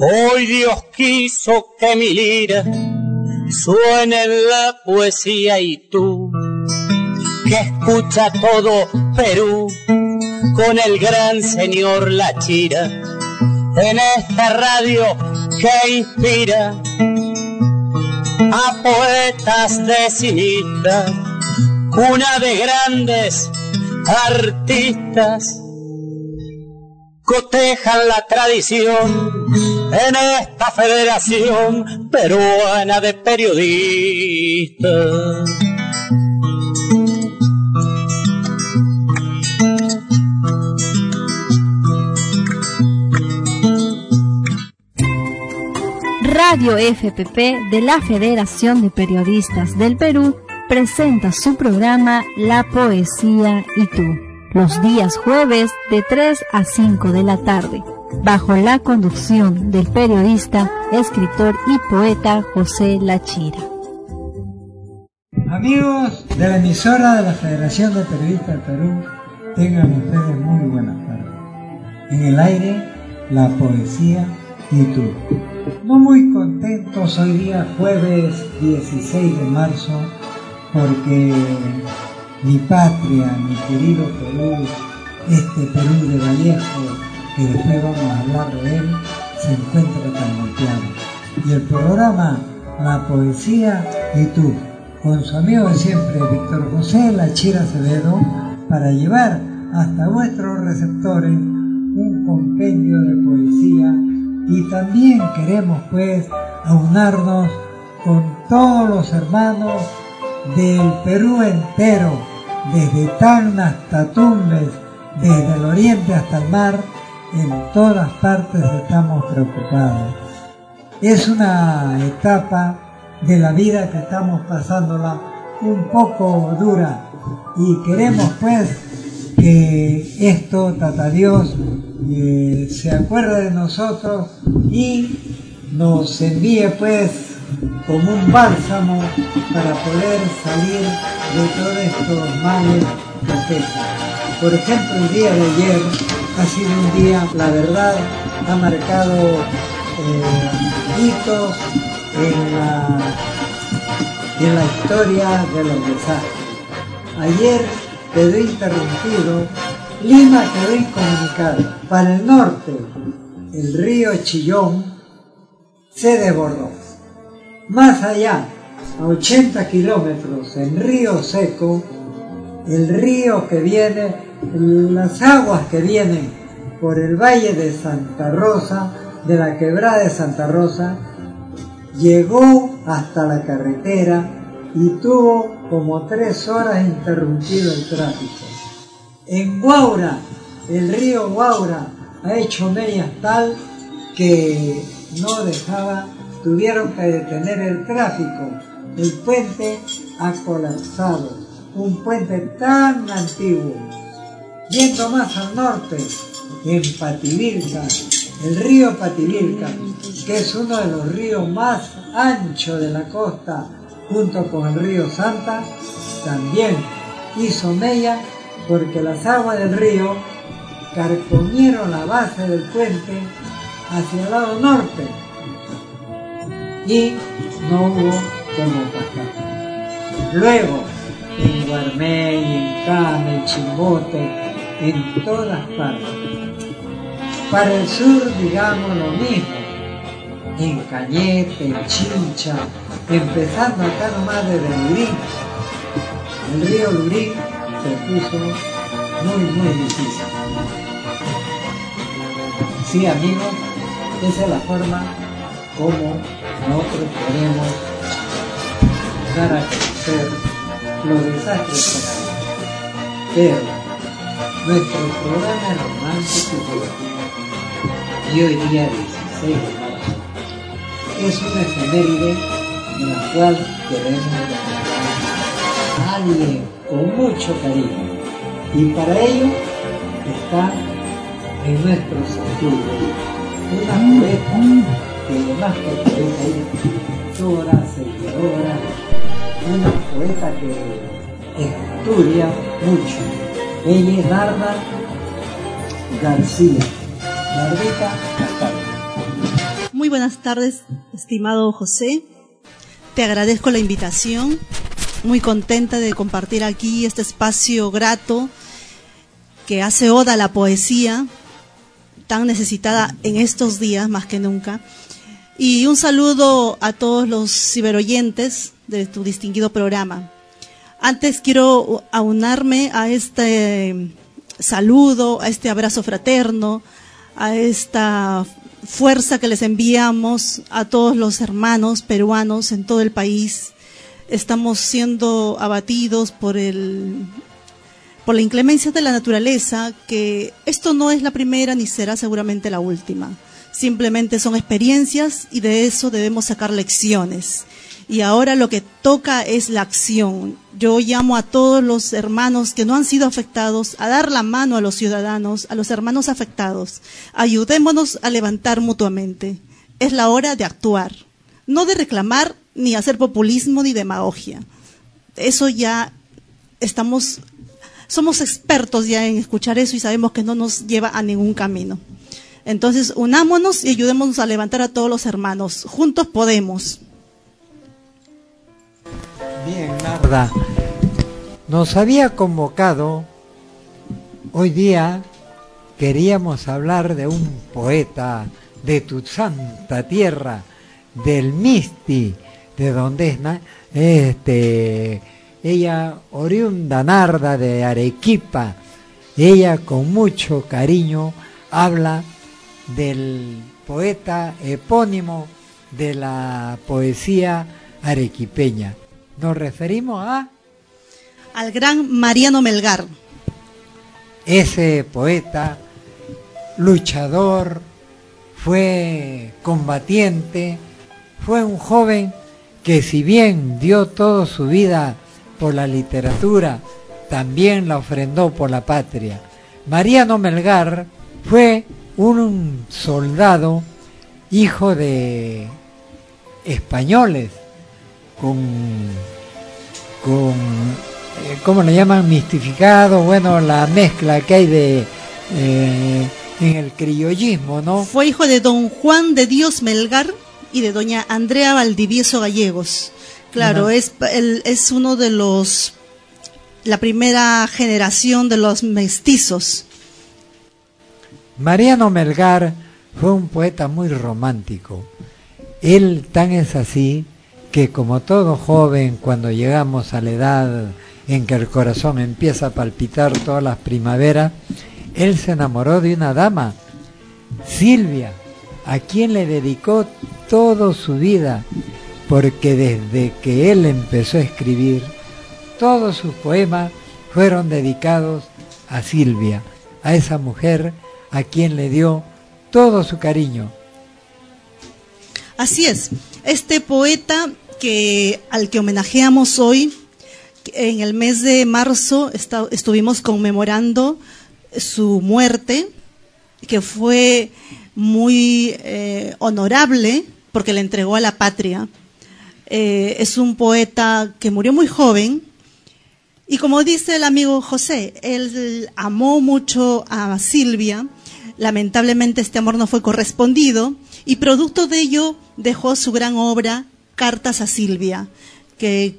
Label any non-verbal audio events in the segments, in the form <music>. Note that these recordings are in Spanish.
Hoy Dios quiso que mi lira suene en la poesía y tú, que escucha todo Perú con el gran señor La Chira, en esta radio que inspira a poetas de cinistas, una de grandes artistas cotejan la tradición en esta federación peruana de periodistas. Radio FPP de la Federación de Periodistas del Perú presenta su programa La Poesía y tú los días jueves de 3 a 5 de la tarde, bajo la conducción del periodista, escritor y poeta José Lachira. Amigos de la emisora de la Federación de Periodistas del Perú, tengan ustedes muy buenas tardes. En el aire, la poesía y tú. No muy contentos hoy día, jueves 16 de marzo, porque mi patria, mi querido Perú, este Perú de Vallejo, que después vamos a hablar de él, se encuentra tan golpeado. Y el programa La Poesía y tú, con su amigo de siempre, Víctor José La Chira Acevedo, para llevar hasta vuestros receptores un compendio de poesía y también queremos pues aunarnos con todos los hermanos del Perú entero, desde Tacna hasta Tumbes, desde el oriente hasta el mar, en todas partes estamos preocupados. Es una etapa de la vida que estamos pasándola un poco dura y queremos pues que esto, Tata Dios, eh, se acuerde de nosotros y nos envíe pues como un bálsamo para poder salir de todos estos males que afectan. Por ejemplo, el día de ayer ha sido un día, la verdad, ha marcado eh, hitos en la, en la historia de los desastres. Ayer quedó interrumpido, Lima quedó incomunicado. Para el norte, el río Chillón se desbordó. Más allá, a 80 kilómetros, en Río Seco, el río que viene, las aguas que vienen por el valle de Santa Rosa, de la quebrada de Santa Rosa, llegó hasta la carretera y tuvo como tres horas interrumpido el tráfico. En Guaura, el río Guaura ha hecho medias tal que no dejaba tuvieron que detener el tráfico. El puente ha colapsado, un puente tan antiguo. Yendo más al norte, en Pativilca, el río Pativilca, que es uno de los ríos más anchos de la costa, junto con el río Santa, también hizo mella porque las aguas del río carcomieron la base del puente hacia el lado norte y no hubo como pasar. Luego, en Guarmey, en Came, en Chimbote, en todas partes. Para el sur, digamos lo mismo, en Cañete, en Chincha, empezando acá nomás desde Lurín. El río Lurín se puso muy, muy difícil. Sí, amigos, esa es la forma como nosotros queremos dar a conocer los desastres. Pero nuestro programa romántico y hoy día 16 de marzo es una efeméride en la cual queremos a alguien con mucho cariño y para ello está en nuestro sentido una poeta que más que poeta es seguidora una poeta que estudia mucho. Ella es Narda García. Nardita Muy buenas tardes, estimado José. Te agradezco la invitación. Muy contenta de compartir aquí este espacio grato que hace oda a la poesía, tan necesitada en estos días más que nunca. Y un saludo a todos los ciberoyentes de tu distinguido programa. Antes quiero aunarme a este saludo, a este abrazo fraterno, a esta fuerza que les enviamos a todos los hermanos peruanos en todo el país. Estamos siendo abatidos por el por la inclemencia de la naturaleza, que esto no es la primera ni será seguramente la última. Simplemente son experiencias y de eso debemos sacar lecciones. Y ahora lo que toca es la acción. Yo llamo a todos los hermanos que no han sido afectados a dar la mano a los ciudadanos, a los hermanos afectados. Ayudémonos a levantar mutuamente. Es la hora de actuar, no de reclamar ni hacer populismo ni demagogia. Eso ya estamos somos expertos ya en escuchar eso y sabemos que no nos lleva a ningún camino. Entonces, unámonos y ayudémonos a levantar a todos los hermanos. Juntos podemos. Bien, Narda. Nos había convocado hoy día, queríamos hablar de un poeta de tu santa tierra, del Misti, de donde es este ella oriunda narda de Arequipa, ella con mucho cariño habla del poeta epónimo de la poesía arequipeña. Nos referimos a... Al gran Mariano Melgar. Ese poeta, luchador, fue combatiente, fue un joven que si bien dio toda su vida por la literatura, también la ofrendó por la patria. Mariano Melgar fue un soldado, hijo de españoles, con, con eh, ¿cómo le llaman? Mistificado, bueno, la mezcla que hay de... Eh, en el criollismo, ¿no? Fue hijo de don Juan de Dios Melgar y de doña Andrea Valdivieso Gallegos. Claro, es, es uno de los, la primera generación de los mestizos. Mariano Melgar fue un poeta muy romántico. Él tan es así que como todo joven, cuando llegamos a la edad en que el corazón empieza a palpitar todas las primaveras, él se enamoró de una dama, Silvia, a quien le dedicó toda su vida porque desde que él empezó a escribir, todos sus poemas fueron dedicados a Silvia, a esa mujer a quien le dio todo su cariño. Así es, este poeta que al que homenajeamos hoy, en el mes de marzo estuvimos conmemorando su muerte, que fue muy eh, honorable porque le entregó a la patria. Eh, es un poeta que murió muy joven y como dice el amigo José, él amó mucho a Silvia, lamentablemente este amor no fue correspondido y producto de ello dejó su gran obra Cartas a Silvia, que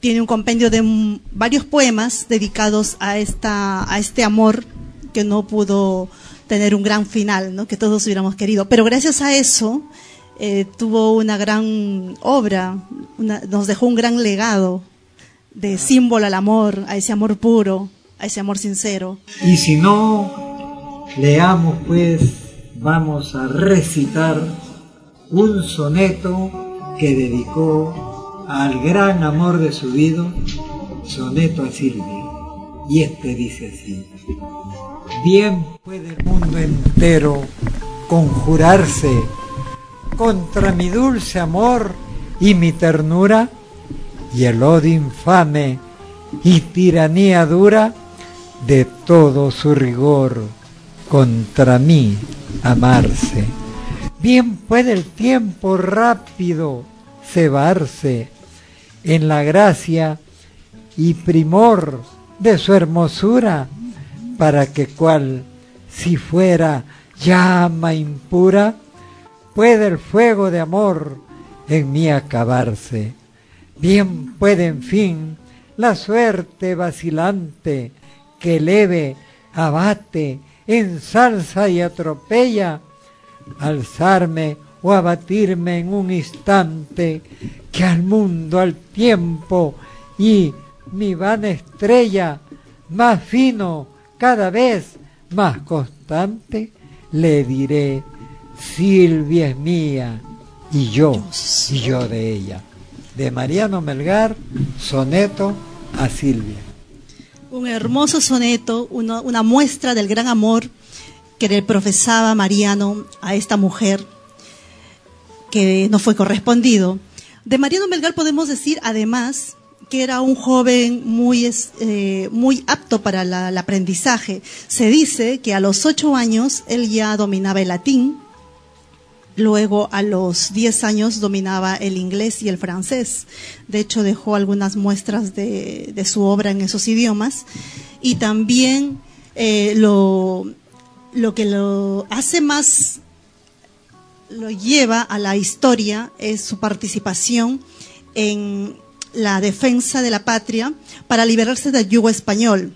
tiene un compendio de varios poemas dedicados a, esta, a este amor que no pudo tener un gran final, ¿no? que todos hubiéramos querido. Pero gracias a eso, eh, tuvo una gran obra, nos dejó un gran legado de símbolo al amor, a ese amor puro, a ese amor sincero. Y si no, leamos pues, vamos a recitar un soneto que dedicó al gran amor de su vida, soneto a Silvia. Y este dice así, bien puede el mundo entero conjurarse contra mi dulce amor y mi ternura, y el odio infame y tiranía dura de todo su rigor contra mí amarse. Bien puede el tiempo rápido cebarse en la gracia y primor de su hermosura, para que cual si fuera llama impura, puede el fuego de amor en mí acabarse. Bien puede en fin la suerte vacilante que leve, abate, ensalza y atropella, alzarme o abatirme en un instante que al mundo, al tiempo y mi vana estrella, más fino, cada vez más constante, le diré, Silvia es mía y yo, y yo de ella. De Mariano Melgar, soneto a Silvia. Un hermoso soneto, una muestra del gran amor que le profesaba Mariano a esta mujer que no fue correspondido. De Mariano Melgar podemos decir, además, que era un joven muy, eh, muy apto para el aprendizaje. Se dice que a los ocho años él ya dominaba el latín, luego a los diez años dominaba el inglés y el francés. De hecho, dejó algunas muestras de, su obra en esos idiomas. Y también eh, lo que lo hace más lo lleva a la historia es su participación en la defensa de la patria para liberarse del yugo español.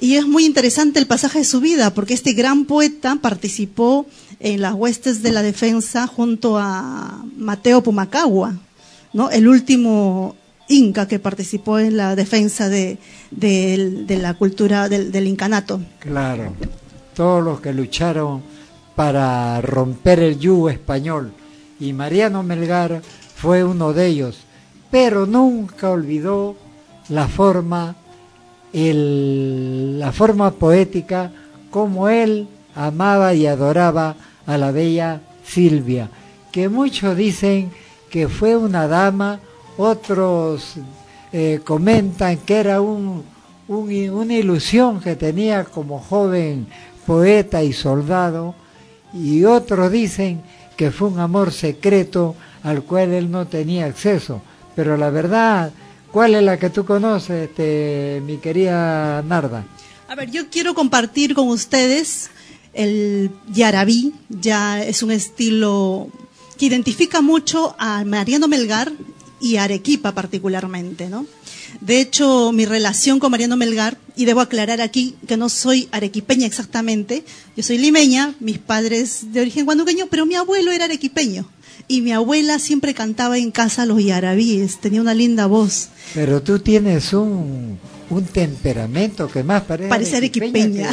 Y es muy interesante el pasaje de su vida, porque este gran poeta participó en las huestes de la defensa junto a Mateo Pumacagua, ¿no? el último inca que participó en la defensa de, la cultura del, del incanato. Claro, todos los que lucharon para romper el yugo español y Mariano Melgar fue uno de ellos, pero nunca olvidó la forma, la forma poética como él amaba y adoraba a la bella Silvia, que muchos dicen que fue una dama, otros eh, comentan que era un, una ilusión que tenía como joven poeta y soldado, y otros dicen que fue un amor secreto al cual él no tenía acceso. Pero la verdad, ¿cuál es la que tú conoces, este, mi querida Narda? A ver, yo quiero compartir con ustedes el yarabí, ya es un estilo que identifica mucho a Mariano Melgar y Arequipa particularmente, ¿no? De hecho, mi relación con Mariano Melgar, y debo aclarar aquí que no soy arequipeña exactamente, yo soy limeña, mis padres de origen guanuqueño, pero mi abuelo era arequipeño. Y mi abuela siempre cantaba en casa los yarabíes, tenía una linda voz. Pero tú tienes un, un temperamento que más parece, parece arequipeña.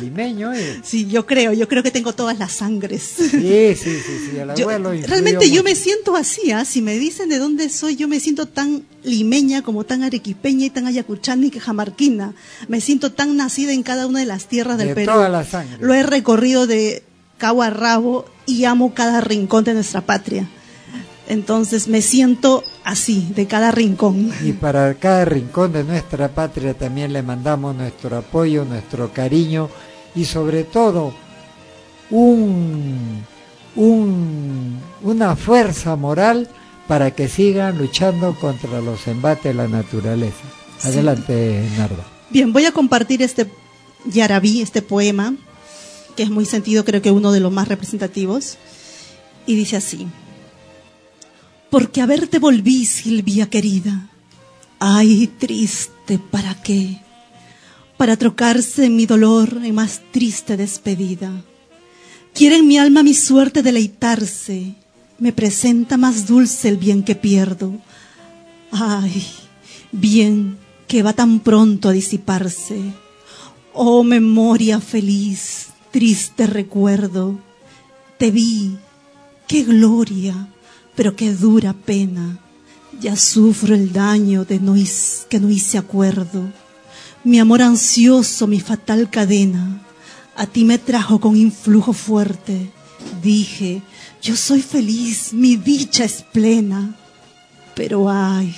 limeño. Eh. <laughs> Sí, yo creo, yo creo que tengo todas las sangres. Sí, sí, sí, sí el <laughs> abuelo Realmente yo me siento así, ¿ah? si me dicen de dónde soy, yo me siento tan limeña como tan arequipeña y tan ayacuchana y que jamarquina. Me siento tan nacida en cada una de las tierras del de Perú. Toda la sangre. Lo he recorrido de cabo a rabo y amo cada rincón de nuestra patria. Entonces me siento así, de cada rincón. Y para cada rincón de nuestra patria también le mandamos nuestro apoyo, nuestro cariño y sobre todo un, una fuerza moral para que sigan luchando contra los embates de la naturaleza. Adelante, Nardo. Bien, voy a compartir este yarabí, este poema, que es muy sentido, creo que uno de los más representativos, y dice así porque a verte volví, Silvia querida. Ay, triste, ¿para qué? Para trocarse mi dolor en más triste despedida. Quiere en mi alma mi suerte deleitarse, me presenta más dulce el bien que pierdo. Ay, bien que va tan pronto a disiparse. Oh memoria feliz, triste recuerdo, te vi, qué gloria pero qué dura pena. Ya sufro el daño de no que no hice acuerdo. Mi amor ansioso, mi fatal cadena, a ti me trajo con influjo fuerte. Dije, yo soy feliz, mi dicha es plena. Pero ay,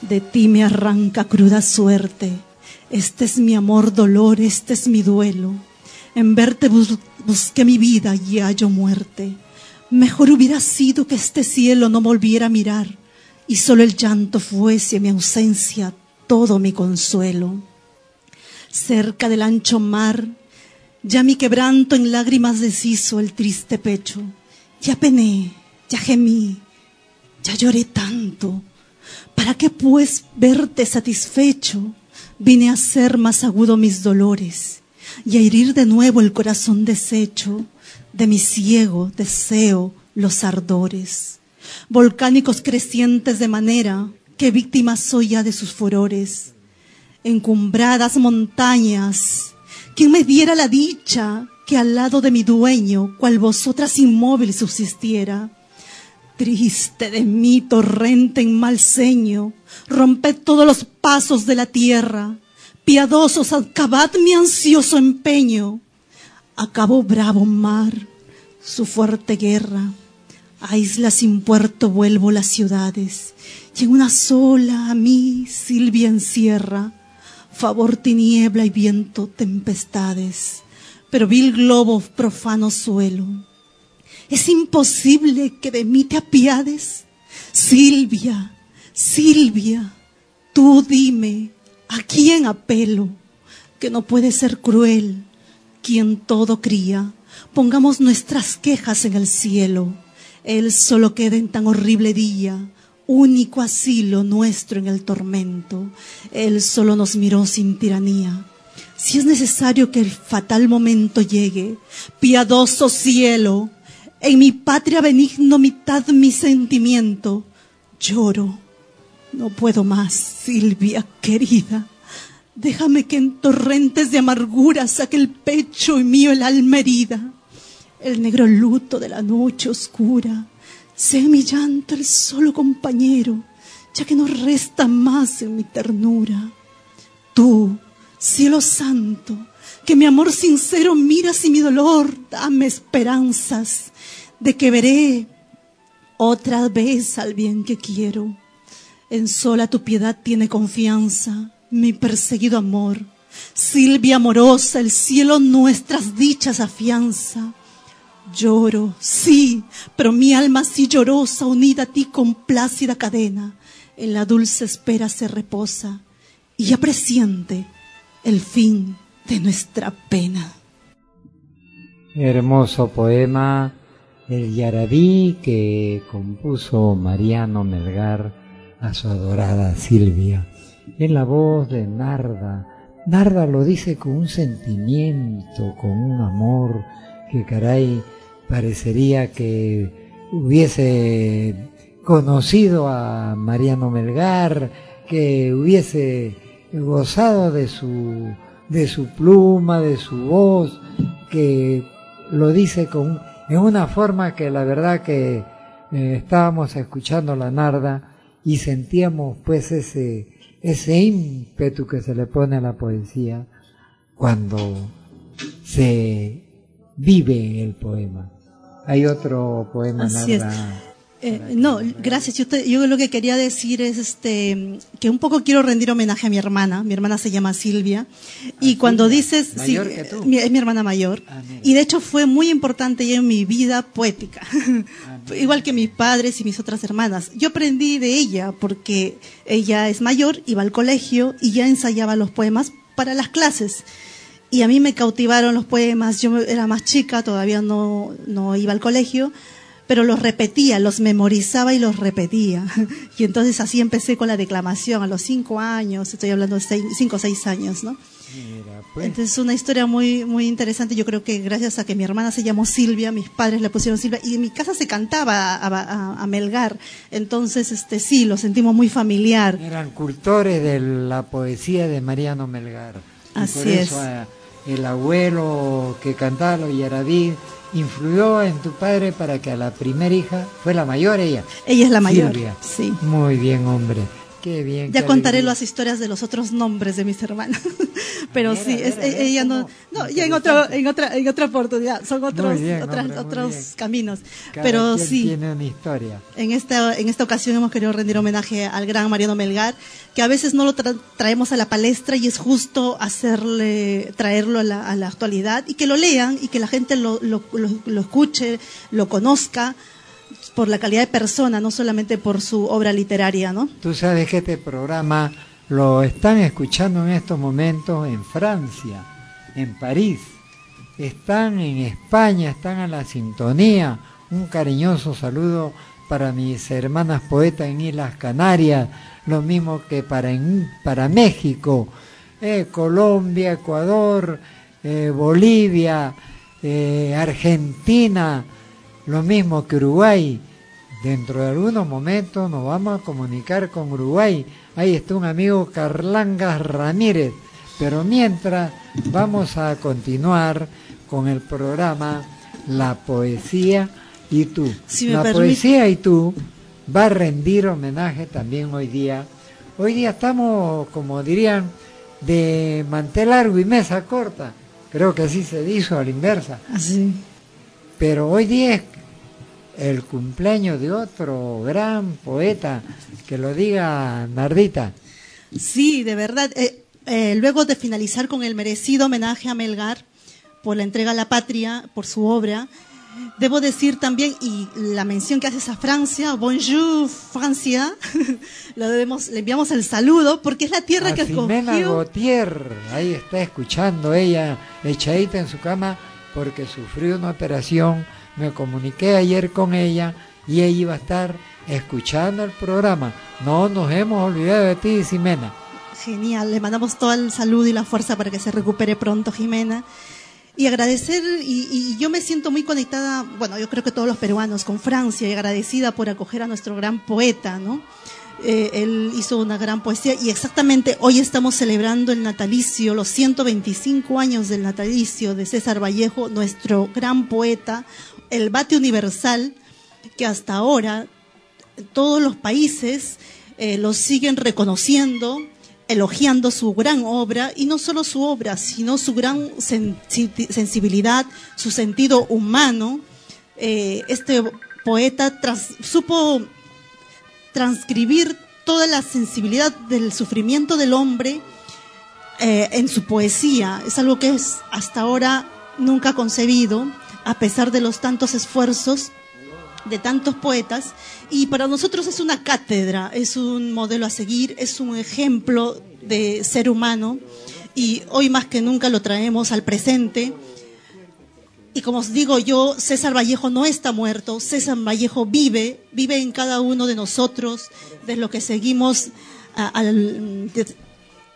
de ti me arranca cruda suerte. Este es mi amor dolor, este es mi duelo. En verte busqué mi vida y hallo muerte. Mejor hubiera sido que este cielo no volviera a mirar, y solo el llanto fuese mi ausencia todo mi consuelo. Cerca del ancho mar, ya mi quebranto en lágrimas deshizo el triste pecho. Ya pené, ya gemí, ya lloré tanto. ¿Para qué pues verte satisfecho? Vine a hacer más agudo mis dolores y a herir de nuevo el corazón deshecho de mi ciego deseo los ardores, volcánicos crecientes de manera que víctima soy ya de sus furores. Encumbradas montañas, quien me diera la dicha que al lado de mi dueño, cual vosotras inmóvil subsistiera. Triste de mí, torrente en mal seño, romped todos los pasos de la tierra, piadosos, acabad mi ansioso empeño. Acabó bravo mar, su fuerte guerra, a isla sin puerto vuelvo las ciudades, y en una sola a mí Silvia encierra, favor tiniebla y viento tempestades, pero vil globo profano suelo. Es imposible que de mí te apiades. Silvia, Silvia, tú dime, ¿a quién apelo? Que no puede ser cruel quien todo cría. Pongamos nuestras quejas en el cielo. Él solo queda en tan horrible día único asilo nuestro en el tormento. Él solo nos miró sin tiranía. Si es necesario que el fatal momento llegue, piadoso cielo, en mi patria benigno mitad mi sentimiento, lloro. No puedo más, Silvia querida. Déjame que en torrentes de amargura saque el pecho y mío el alma herida, el negro luto de la noche oscura sea mi llanto el solo compañero, ya que no resta más en mi ternura. Tú, cielo santo, que mi amor sincero miras y mi dolor, dame esperanzas de que veré otra vez al bien que quiero. En sola tu piedad tiene confianza, mi perseguido amor. Silvia amorosa, el cielo nuestras dichas afianza. Lloro, sí, pero mi alma así llorosa, unida a ti con plácida cadena, en la dulce espera se reposa y ya presiente el fin de nuestra pena. Hermoso poema, el Yarabí que compuso Mariano Melgar a su adorada Silvia, en la voz de Narda. Narda lo dice con un sentimiento, con un amor que caray parecería que hubiese conocido a Mariano Melgar, que hubiese gozado de su, de su pluma, de su voz, que lo dice con, en una forma que la verdad que eh, estábamos escuchando la narda y sentíamos pues ese, ese ímpetu que se le pone a la poesía cuando se vive el poema. Hay otro poema, Así eh, no, gracias. Yo, yo, lo que quería decir es este que un poco quiero rendir homenaje a mi hermana. Mi hermana se llama Silvia. Y cuando dices, sí, es mi hermana mayor. Ah, y de hecho fue muy importante ya en mi vida poética. Ah, <laughs> Igual que mis padres y mis otras hermanas. Yo aprendí de ella porque ella es mayor, iba al colegio y ya ensayaba los poemas para las clases y a mí me cautivaron los poemas. Yo era más chica, todavía no, no iba al colegio, pero los repetía, los memorizaba y los repetía. <laughs> Y entonces así empecé con la declamación a los cinco años, estoy hablando de cinco o seis años, ¿no? Pues. Entonces es una historia muy, muy interesante. Yo creo que gracias a que mi hermana se llamó Silvia, mis padres le pusieron Silvia, y en mi casa se cantaba a, a Melgar. Entonces, este sí, lo sentimos muy familiar. Eran cultores de la poesía de Mariano Melgar. Así es. Eh, el abuelo que cantaba los Yaradí influyó en tu padre para que a la primera hija, fue la mayor ella. Ella es la mayor. Sí. Muy bien, hombre. Qué bien. Ya contaré las historias de los otros nombres de mis hermanos. <laughs> Pero sí, ella no, no, ya en otro, en otra, en otra oportunidad, son otros, otros caminos. Pero sí. Tiene una historia. En esta, en esta ocasión hemos querido rendir homenaje al gran Mariano Melgar, que a veces no lo traemos a la palestra y es justo hacerle, traerlo a la, a la actualidad y que lo lean y que la gente lo, lo, lo, lo escuche, lo conozca por la calidad de persona, no solamente por su obra literaria, ¿no? Tú sabes que este programa lo están escuchando en estos momentos en Francia, en París, están en España, están a la sintonía. Un cariñoso saludo para mis hermanas poetas en Islas Canarias, lo mismo que para, para México, eh, Colombia, Ecuador, eh, Bolivia, eh, Argentina, lo mismo que Uruguay. Dentro de algunos momentos nos vamos a comunicar con Uruguay. Ahí está un amigo Carlangas Ramírez. Pero mientras vamos a continuar con el programa La Poesía y tú. la Poesía y tú va a rendir homenaje también hoy día. Hoy día estamos, como dirían, de mantel largo y mesa corta. Creo que así se dijo a la inversa. Así. Pero hoy día es el cumpleaños de otro gran poeta, que lo diga Nardita. Sí, de verdad. Eh, eh, luego de finalizar con el merecido homenaje a Melgar por la entrega a la patria, por su obra, debo decir también, y la mención que haces a Francia, bonjour Francia, <laughs> le, debemos, le enviamos el saludo, porque es la tierra que Jimena Gautier, ahí está escuchando ella, echadita en su cama, porque sufrió una operación me comuniqué ayer con ella y ella iba a estar escuchando el programa. No nos hemos olvidado de ti, Jimena. Genial, le mandamos todo el saludo y la fuerza para que se recupere pronto, Jimena. Y agradecer, y, yo me siento muy conectada, bueno, yo creo que todos los peruanos, con Francia y agradecida por acoger a nuestro gran poeta, ¿no? Eh, él hizo una gran poesía y exactamente hoy estamos celebrando el natalicio, los 125 años del natalicio de César Vallejo, nuestro gran poeta, el bate universal que hasta ahora todos los países eh, lo siguen reconociendo, elogiando su gran obra, y no solo su obra, sino su gran sensibilidad, su sentido humano. Eh, este poeta supo transcribir toda la sensibilidad del sufrimiento del hombre eh, en su poesía. Es algo que es hasta ahora nunca concebido a pesar de los tantos esfuerzos de tantos poetas, y para nosotros es una cátedra, es un modelo a seguir, es un ejemplo de ser humano, y hoy más que nunca lo traemos al presente. Y como os digo yo, César Vallejo no está muerto, César Vallejo vive, vive en cada uno de nosotros, de lo que seguimos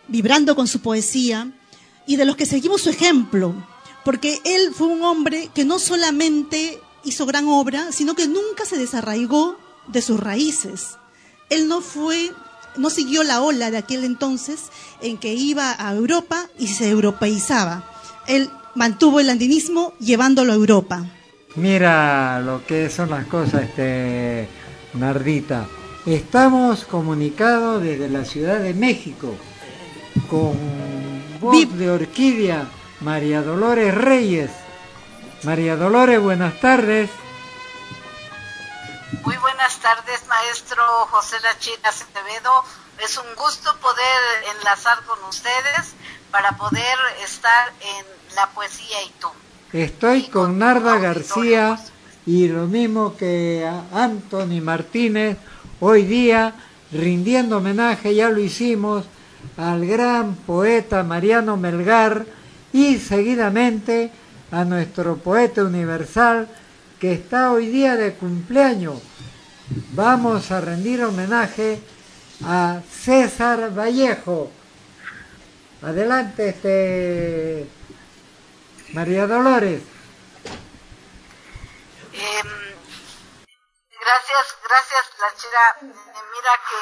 vibrando con su poesía y de los que seguimos su ejemplo porque él fue un hombre que no solamente hizo gran obra, sino que nunca se desarraigó de sus raíces. Él no fue, no siguió la ola de aquel entonces en que iba a Europa y se europeizaba. Él mantuvo el andinismo llevándolo a Europa. Mira lo que son las cosas, este Nardita. Estamos comunicados desde la Ciudad de México con voz de orquídea María Dolores Reyes. María Dolores, buenas tardes. Muy buenas tardes, maestro José Lachina Acevedo. Es un gusto poder enlazar con ustedes para poder estar en la poesía y tú. Estoy con, Narda García y lo mismo que a Anthony Martínez, hoy día rindiendo homenaje, ya lo hicimos, al gran poeta Mariano Melgar, y seguidamente a nuestro poeta universal que está hoy día de cumpleaños. Vamos a rendir homenaje a César Vallejo. Adelante, este María Dolores. Em, gracias, gracias, la chira. Eh, mira que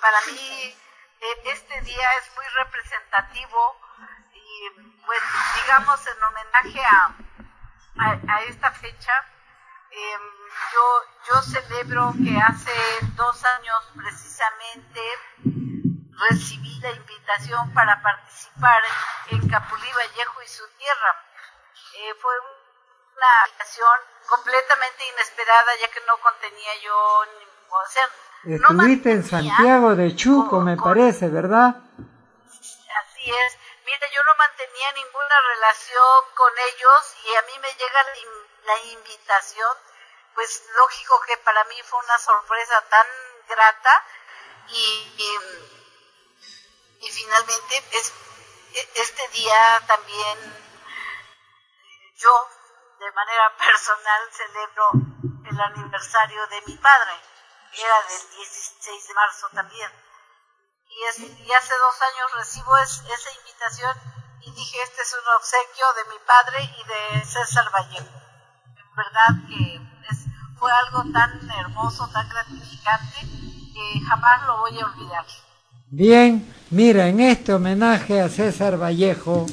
para mí eh, este día es muy representativo pues digamos en homenaje a, a, esta fecha, em, yo, yo celebro que hace dos años precisamente recibí la invitación para participar en Capulí Vallejo y su tierra. Eh, fue una invitación completamente inesperada ya que no contenía yo ni, o sea, Estuviste en Santiago de Chuco, me parece, ¿verdad? Así es yo no mantenía ninguna relación con ellos y a mí me llega la, invitación pues lógico que para mí fue una sorpresa tan grata y, finalmente es, este día también yo de manera personal celebro el aniversario de mi padre, era del 16 de marzo también. Y, es, hace dos años recibo esa invitación y dije, este es un obsequio de mi padre y de César Vallejo. En verdad que fue algo tan hermoso, tan gratificante, que jamás lo voy a olvidar. Bien, mira, en este homenaje a César Vallejo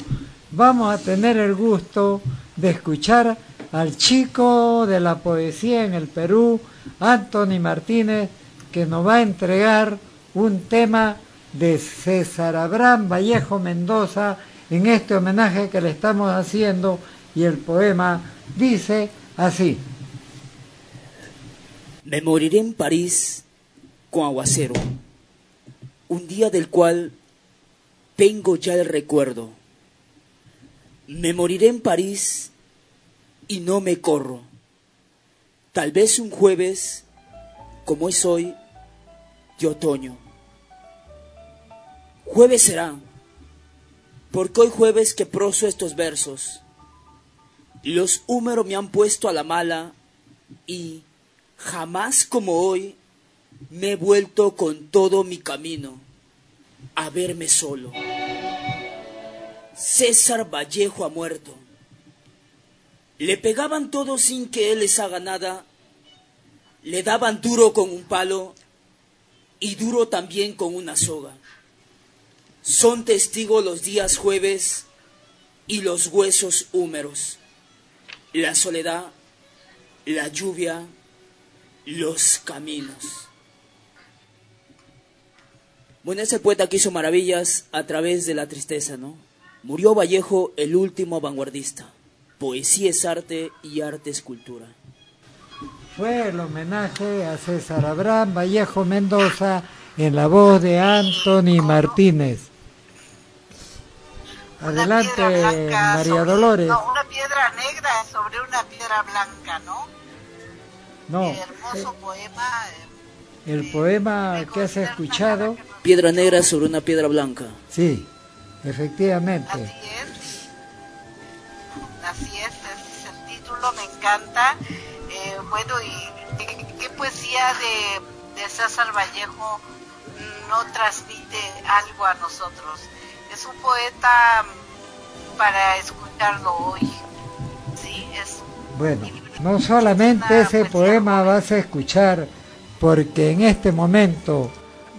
vamos a tener el gusto de escuchar al chico de la poesía en el Perú, Anthony Martínez, que nos va a entregar un tema de César Abraham Vallejo Mendoza en este homenaje que le estamos haciendo y el poema dice así. Me moriré en París con aguacero, un día del cual tengo ya el recuerdo. Me moriré en París y no me corro. Tal vez un jueves, como es hoy, de otoño. Jueves será, porque hoy jueves que proso estos versos. Los húmeros me han puesto a la mala y Jamás como hoy me he vuelto con todo mi camino a verme solo. César Vallejo ha muerto. Le pegaban todos sin que él les haga nada. Le daban duro con un palo y duro también con una soga. Son testigos los días jueves y los huesos húmeros, la soledad, la lluvia, los caminos. Bueno, ese poeta que hizo maravillas a través de la tristeza, ¿no? Murió Vallejo, el último vanguardista. Poesía es arte y arte es cultura. Fue el homenaje a César Abraham Vallejo Mendoza en la voz de Anthony Martínez. Adelante, María Dolores. No, una piedra negra sobre una piedra blanca, ¿no? No. hermoso poema. Eh, el poema que has escuchado. Piedra negra sobre una piedra blanca. Sí, efectivamente. Así es. Así es, es el título, me encanta. Eh, bueno, y qué poesía de, de César Vallejo no transmite algo a nosotros. Es un poeta para escucharlo hoy. Sí, es bueno, no solamente ese poema vas a escuchar, porque en este momento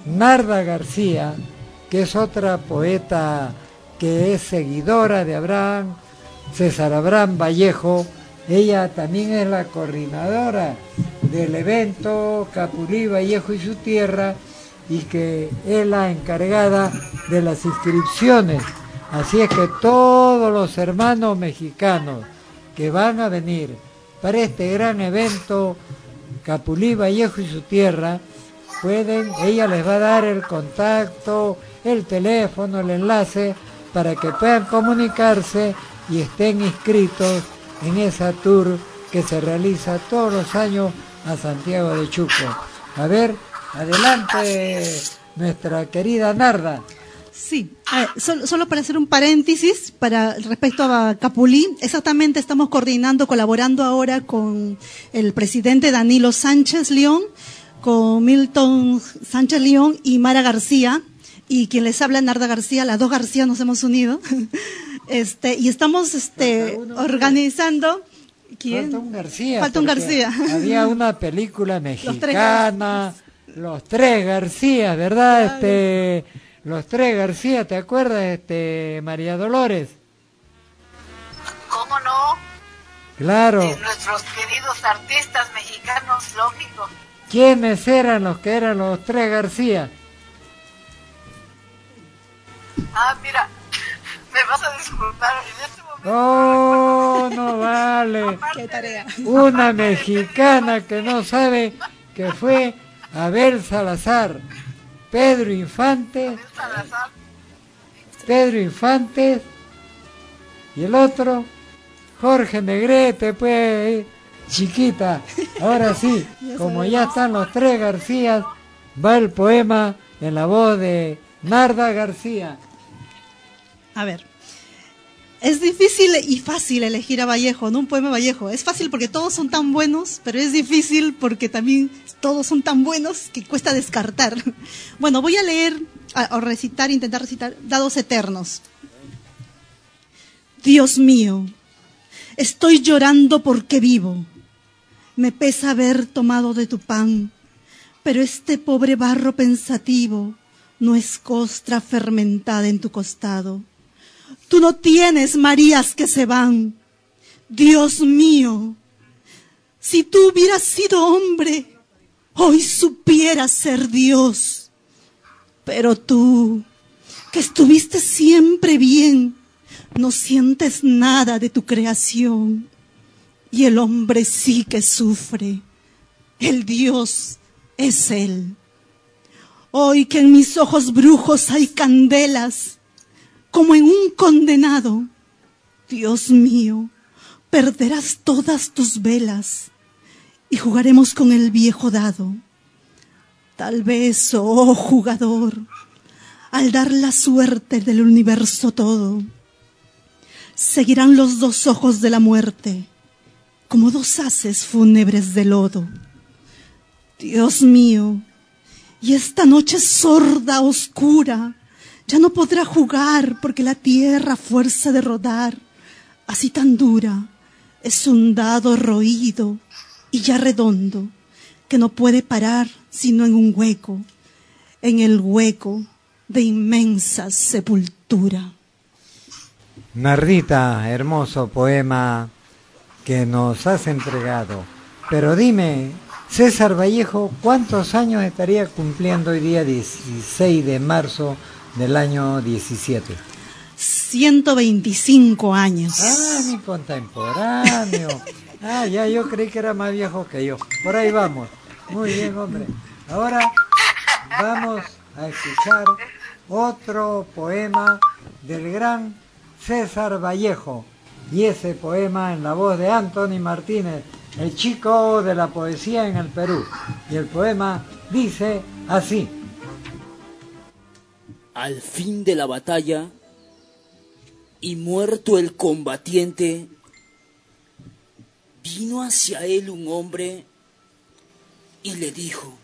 Narda García, que es otra poeta que es seguidora de Abraham, César Abraham Vallejo, ella también es la coordinadora del evento Capulí Vallejo y su tierra y que es la encargada de las inscripciones. Así es que todos los hermanos mexicanos que van a venir para este gran evento Capulí Vallejo y su tierra, pueden, ella les va a dar el contacto, el teléfono, el enlace, para que puedan comunicarse y estén inscritos en esa tour que se realiza todos los años a Santiago de Chuco. A ver, adelante nuestra querida Narda. Sí, solo, para hacer un paréntesis para respecto a Capulí, exactamente estamos coordinando, colaborando ahora con el presidente Danilo Sánchez León, con Milton Sánchez León y Mara García, y quien les habla Narda García, las dos García nos hemos unido, <laughs> este, y estamos este, organizando. ¿Quién? Falta un García. Falta un García. Había <laughs> una película mexicana, Los Tres García, ¿verdad? Este los tres García, ¿te acuerdas, este María Dolores? ¿Cómo no? Claro. De nuestros queridos artistas mexicanos, lógico. ¿Quiénes eran los que eran los tres García? Ah, mira, <laughs> me vas a disculpar en este momento. Oh, no vale. <laughs> Qué tarea. Una <laughs> mexicana que no sabe que fue Abel Salazar. Pedro Infante, Pedro Infante y el otro, Jorge Negrete, pues, chiquita. Ahora sí, <laughs> como ya están los tres García, va el poema en la voz de Narda García. A ver. Es difícil y fácil elegir a Vallejo, no un poema Vallejo. Es fácil porque todos son tan buenos, pero es difícil porque también todos son tan buenos que cuesta descartar. <laughs> Bueno, voy a leer o recitar, intentar recitar Dados Eternos. Dios mío, estoy llorando porque vivo. Me pesa haber tomado de tu pan, pero este pobre barro pensativo no es costra fermentada en tu costado Tú no tienes Marías que se van. Dios mío, si tú hubieras sido hombre, hoy supieras ser Dios. Pero tú, que estuviste siempre bien, no sientes nada de tu creación. Y el hombre sí que sufre. El Dios es Él. Hoy que en mis ojos brujos hay candelas, como en un condenado. Dios mío, perderás todas tus velas y jugaremos con el viejo dado. Tal vez, oh jugador, al dar la suerte del universo todo, seguirán los dos ojos de la muerte como dos haces fúnebres de lodo. Dios mío, y esta noche sorda, oscura, ya no podrá jugar porque la tierra, fuerza de rodar, así tan dura, es un dado roído y ya redondo, que no puede parar sino en un hueco, en el hueco de inmensa sepultura. Nardita, hermoso poema que nos has entregado. Pero dime, César Vallejo, ¿cuántos años estaría cumpliendo hoy día 16 de marzo del año 17. 125 años. Ah, mi contemporáneo. Ah, ya yo creí que era más viejo que yo. Por ahí vamos. Muy bien, hombre. Ahora vamos a escuchar otro poema del gran César Vallejo. Y ese poema en la voz de Anthony Martínez, el chico de la poesía en el Perú. Y el poema dice así. Al fin de la batalla, y muerto el combatiente, vino hacia él un hombre y le dijo,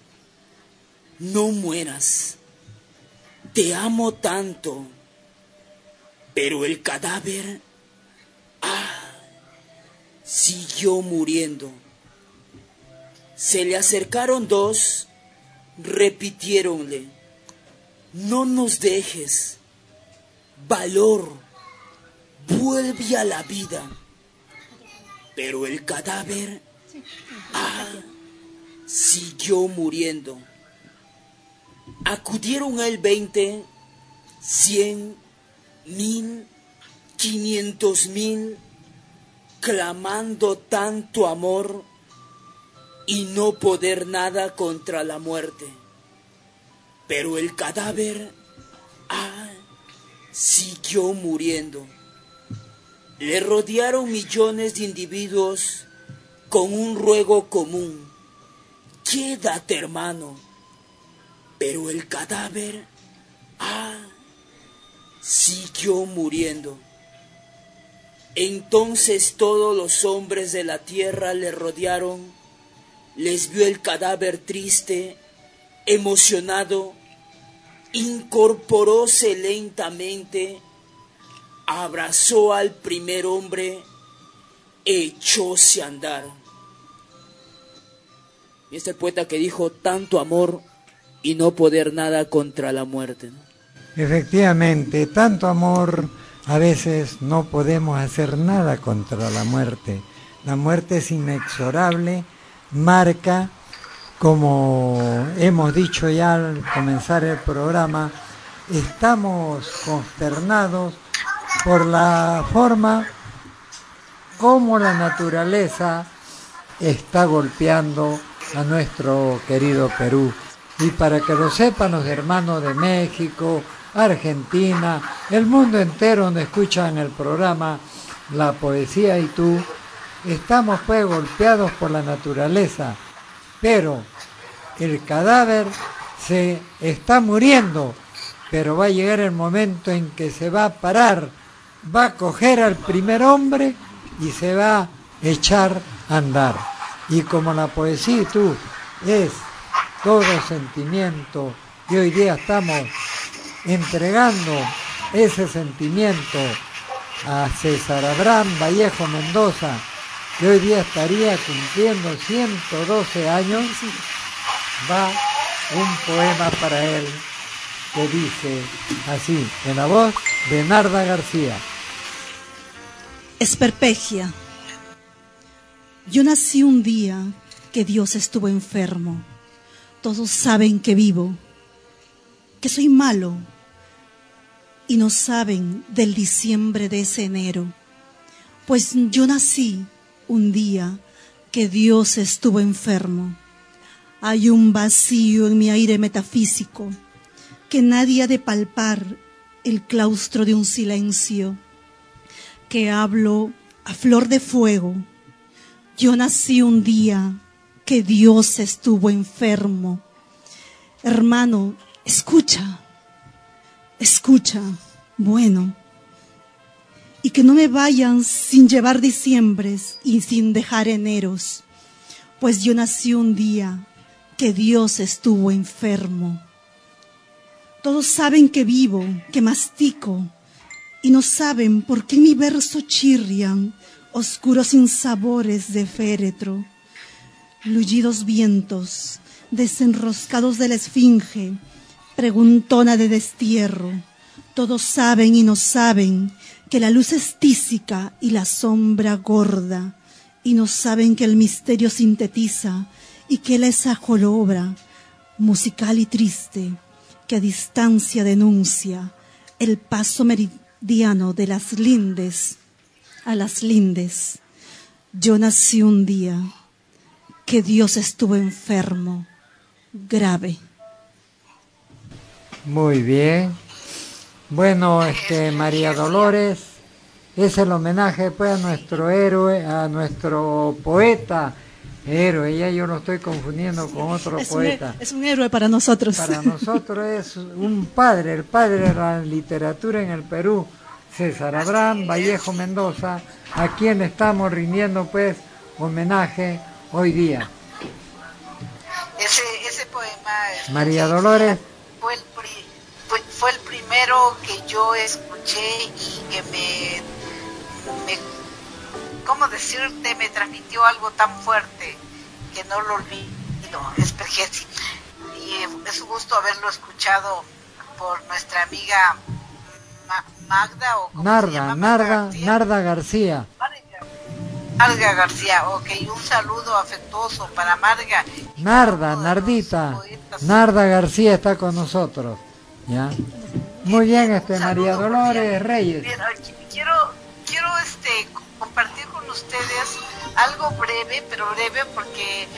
no mueras, te amo tanto, pero el cadáver, ah, siguió muriendo. Se le acercaron dos, repitiéronle, no nos dejes. Valor, vuelve a la vida. Pero el cadáver ah, siguió muriendo. Acudieron a él veinte, cien, mil, quinientos mil, clamando tanto amor y no poder nada contra la muerte. Pero el cadáver ah, siguió muriendo. Le rodearon millones de individuos con un ruego común. Quédate, hermano. Pero el cadáver ah, siguió muriendo. Entonces todos los hombres de la tierra le rodearon, les vio el cadáver triste emocionado, incorporóse lentamente, abrazó al primer hombre, echóse a andar. Y este poeta que dijo tanto amor y no poder nada contra la muerte. Efectivamente, tanto amor, a veces no podemos hacer nada contra la muerte. La muerte es inexorable, marca como hemos dicho ya al comenzar el programa, estamos consternados por la forma como la naturaleza está golpeando a nuestro querido Perú. Y para que lo sepan los hermanos de México, Argentina, el mundo entero donde escuchan el programa La Poesía y tú, estamos pues golpeados por la naturaleza, pero el cadáver se está muriendo, pero va a llegar el momento en que se va a parar, va a coger al primer hombre y se va a echar a andar. Y como la poesía tú es todo sentimiento y hoy día estamos entregando ese sentimiento a César Abraham Vallejo Mendoza, que hoy día estaría cumpliendo 112 años, va un poema para él que dice así, en la voz de Narda García. Esperpegia. Yo nací un día que Dios estuvo enfermo. Todos saben que vivo, que soy malo, y no saben del diciembre de ese enero. Pues yo nací un día que Dios estuvo enfermo. Hay un vacío en mi aire metafísico que nadie ha de palpar el claustro de un silencio que hablo a flor de fuego. Yo nací un día que Dios estuvo enfermo. Hermano, escucha, escucha, bueno, y que no me vayan sin llevar diciembres y sin dejar eneros, pues yo nací un día que Dios estuvo enfermo. Todos saben que vivo, que mastico, y no saben por qué mi verso chirrian oscuros insabores de féretro, luyidos vientos, desenroscados de la esfinge, preguntona de destierro. Todos saben y no saben que la luz es tísica y la sombra gorda, y no saben que el misterio sintetiza y que él es ajolobra, musical y triste, que a distancia denuncia el paso meridiano de las lindes a las lindes. Yo nací un día que Dios estuvo enfermo, grave. Muy bien. Bueno, este María Dolores es el homenaje pues a nuestro héroe, a nuestro poeta héroe, ya yo lo estoy confundiendo con otro poeta. es un héroe para nosotros. Para nosotros es un padre, el padre de la literatura en el Perú, César Abraham Vallejo Mendoza, a quien estamos rindiendo pues homenaje hoy día. Ese, ese poema María Dolores fue el, fue, el primero que yo escuché y que me, me ¿cómo decirte? Me transmitió algo tan fuerte que no lo olvido, es Y es un gusto haberlo escuchado por nuestra amiga Magda o Narda, Narda, Narda García. Marga García, ok, un saludo afectuoso para Marga. Narda, Nardita, Narda García está con nosotros, ¿ya? Muy bien, este María Dolores Reyes. quiero, quiero este compartir con ustedes algo breve, pero breve porque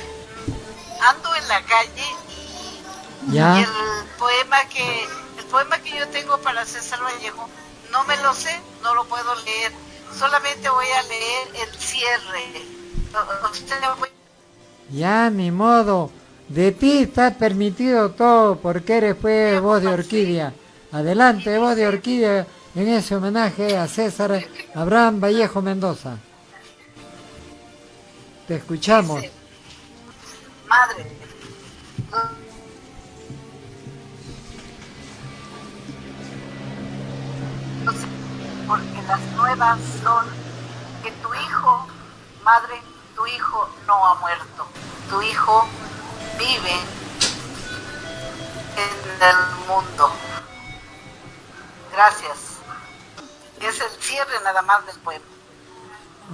ando en la calle y, el poema que el poema que yo tengo para César Vallejo no me lo sé, no lo puedo leer, solamente voy a leer el cierre. Ya, ni modo. De ti está permitido todo porque eres pues voz de orquídea. Adelante, voz de orquídea en ese homenaje a César Abraham Vallejo Mendoza. Te escuchamos. Madre, porque las nuevas son que tu hijo, madre, tu hijo no ha muerto, tu hijo vive en el mundo. Gracias es el cierre nada más del poema.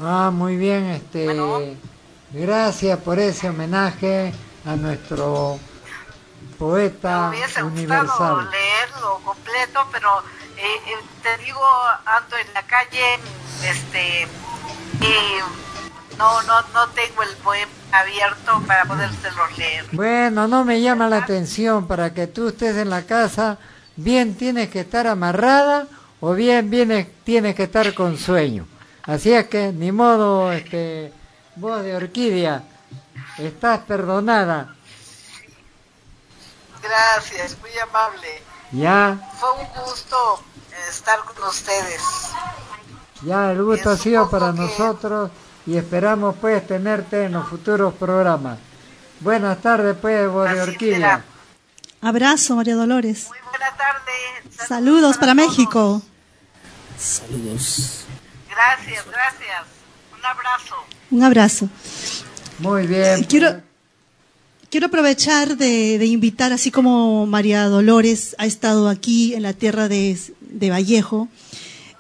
Ah, muy bien, este, gracias por ese homenaje a nuestro poeta me hubiese universal. Gustado leerlo completo, pero eh, eh, te digo, ando en la calle, este, y no, no, no tengo el poema abierto para podérselo leer. Bueno, no me llama la atención, para que tú estés en la casa, bien tienes que estar amarrada o bien viene, tiene que estar con sueño. Así es que ni modo, este, voz de orquídea. Estás perdonada. Gracias, muy amable. Ya. Fue un gusto estar con ustedes. Ya, el gusto ha sido para nosotros y esperamos pues tenerte en los futuros programas. Buenas tardes pues, de orquídea. Abrazo, María Dolores. Muy buena tarde. Saludos, para, México. Saludos. Gracias, gracias. Un abrazo. Un abrazo. Muy bien. Quiero, pues. quiero aprovechar de, de, invitar, así como María Dolores ha estado aquí en la tierra de, de Vallejo,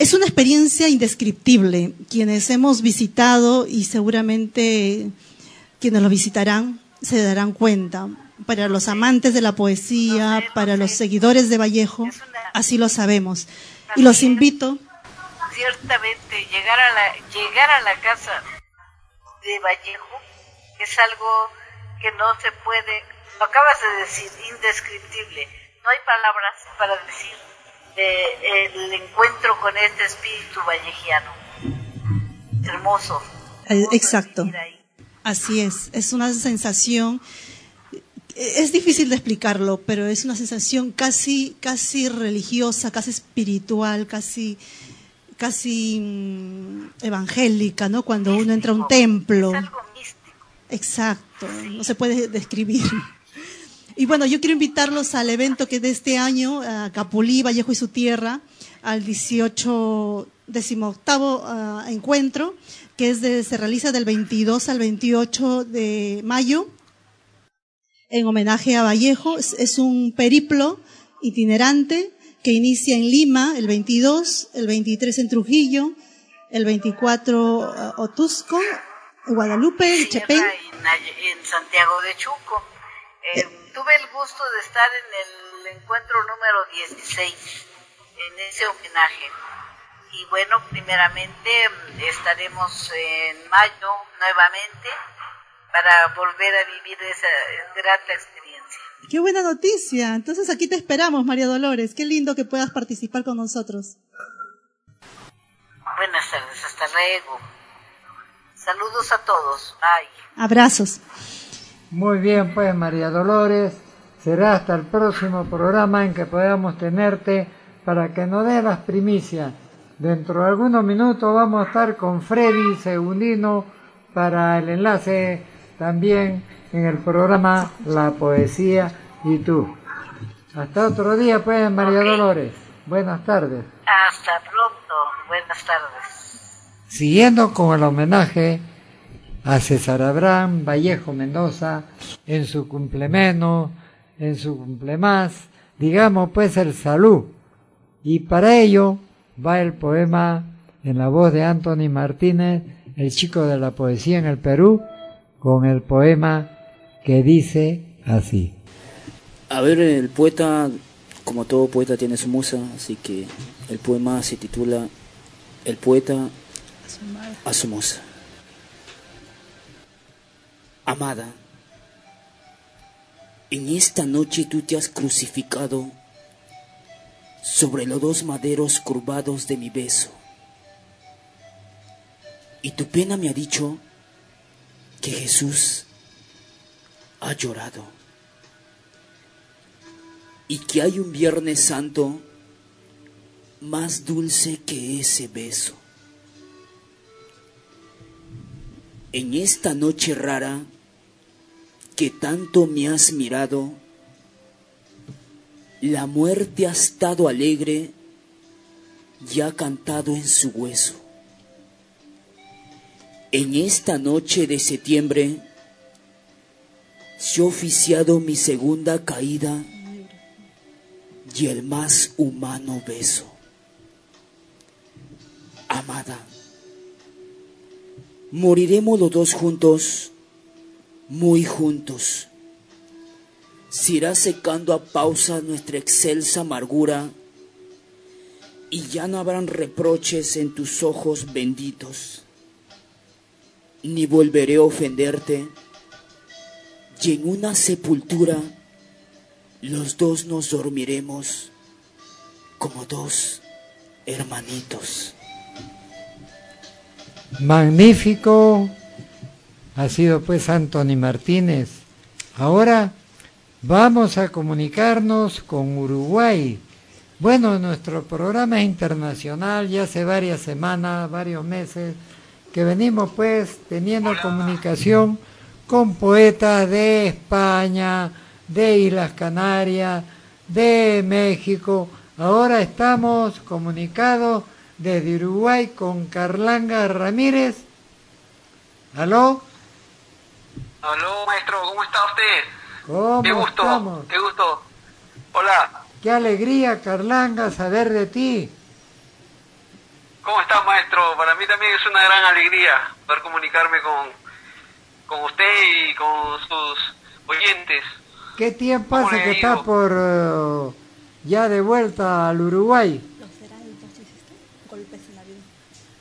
es una experiencia indescriptible. Quienes hemos visitado y seguramente quienes lo visitarán se darán cuenta. Para los amantes de la poesía, para los seguidores de Vallejo, así lo sabemos. Y los invito. Ciertamente, llegar a la, llegar a la casa de Vallejo es algo que no se puede, lo acabas de decir, indescriptible. No hay palabras para decir de el encuentro con este espíritu vallejiano. Hermoso. Eh, exacto. Así es, es una sensación es difícil de explicarlo, pero es una sensación casi casi religiosa, casi espiritual, casi casi mm, evangélica, ¿no? Cuando uno entra a un templo. Es algo místico. Exacto, no se puede describir. Y bueno, yo quiero invitarlos al evento que de este año, a Capulí, Vallejo y su tierra, al 18, 18 uh, encuentro, que es de, se realiza del 22 al 28 de mayo, en homenaje a Vallejo. Es, es un periplo itinerante que inicia en Lima el 22, el 23 en Trujillo, el 24 uh, Otusco, Guadalupe, Chepén. En, en Santiago de Chuco. Eh, tuve el gusto de estar en el encuentro número 16, en ese homenaje. Y bueno, primeramente estaremos en mayo nuevamente para volver a vivir esa grata experiencia. Qué buena noticia. Entonces aquí te esperamos, María Dolores. Qué lindo que puedas participar con nosotros. Buenas tardes, hasta luego. Saludos a todos. Bye. Abrazos. Muy bien, pues María Dolores, será hasta el próximo programa en que podamos tenerte para que nos dé las primicias. Dentro de algunos minutos vamos a estar con Freddy Segundino para el enlace también en el programa La Poesía y tú. Hasta otro día, pues, María okay. Dolores. Buenas tardes. Hasta pronto. Buenas tardes. Siguiendo con el homenaje a César Abraham Vallejo Mendoza en su cumplemenos, en su cumplemás, digamos pues el salud. Y para ello va el poema en la voz de Anthony Martínez, el chico de la poesía en el Perú, con el poema que dice así. A ver, el poeta, como todo poeta, tiene su musa, así que el poema se titula El poeta a su musa. Amada, en esta noche tú te has crucificado sobre los dos maderos curvados de mi beso. Y tu pena me ha dicho que Jesús ha llorado y que hay un Viernes Santo más dulce que ese beso. En esta noche rara que tanto me has mirado, la muerte ha estado alegre y ha cantado en su hueso. En esta noche de septiembre se ha oficiado mi segunda caída y el más humano beso. Amada, moriremos los dos juntos, muy juntos. Se irá secando a pausa nuestra excelsa amargura y ya no habrán reproches en tus ojos benditos, ni volveré a ofenderte, y en una sepultura los dos nos dormiremos como dos hermanitos. Magnífico ha sido pues Anthony Martínez. Ahora vamos a comunicarnos con Uruguay. Bueno, nuestro programa es internacional, ya hace varias semanas, varios meses, que venimos pues teniendo comunicación con poetas de España, de Islas Canarias, de México. Ahora estamos comunicados desde Uruguay con Carlanga Ramírez. ¿Aló? Aló, maestro, ¿cómo está usted? ¿Cómo qué gusto, estamos? qué gusto. Hola. Qué alegría, Carlanga, saber de ti. ¿Cómo está, maestro? Para mí también es una gran alegría poder comunicarme con, con usted y con sus oyentes. ¿Qué tiempo hace que estás por uh, ya de vuelta al Uruguay?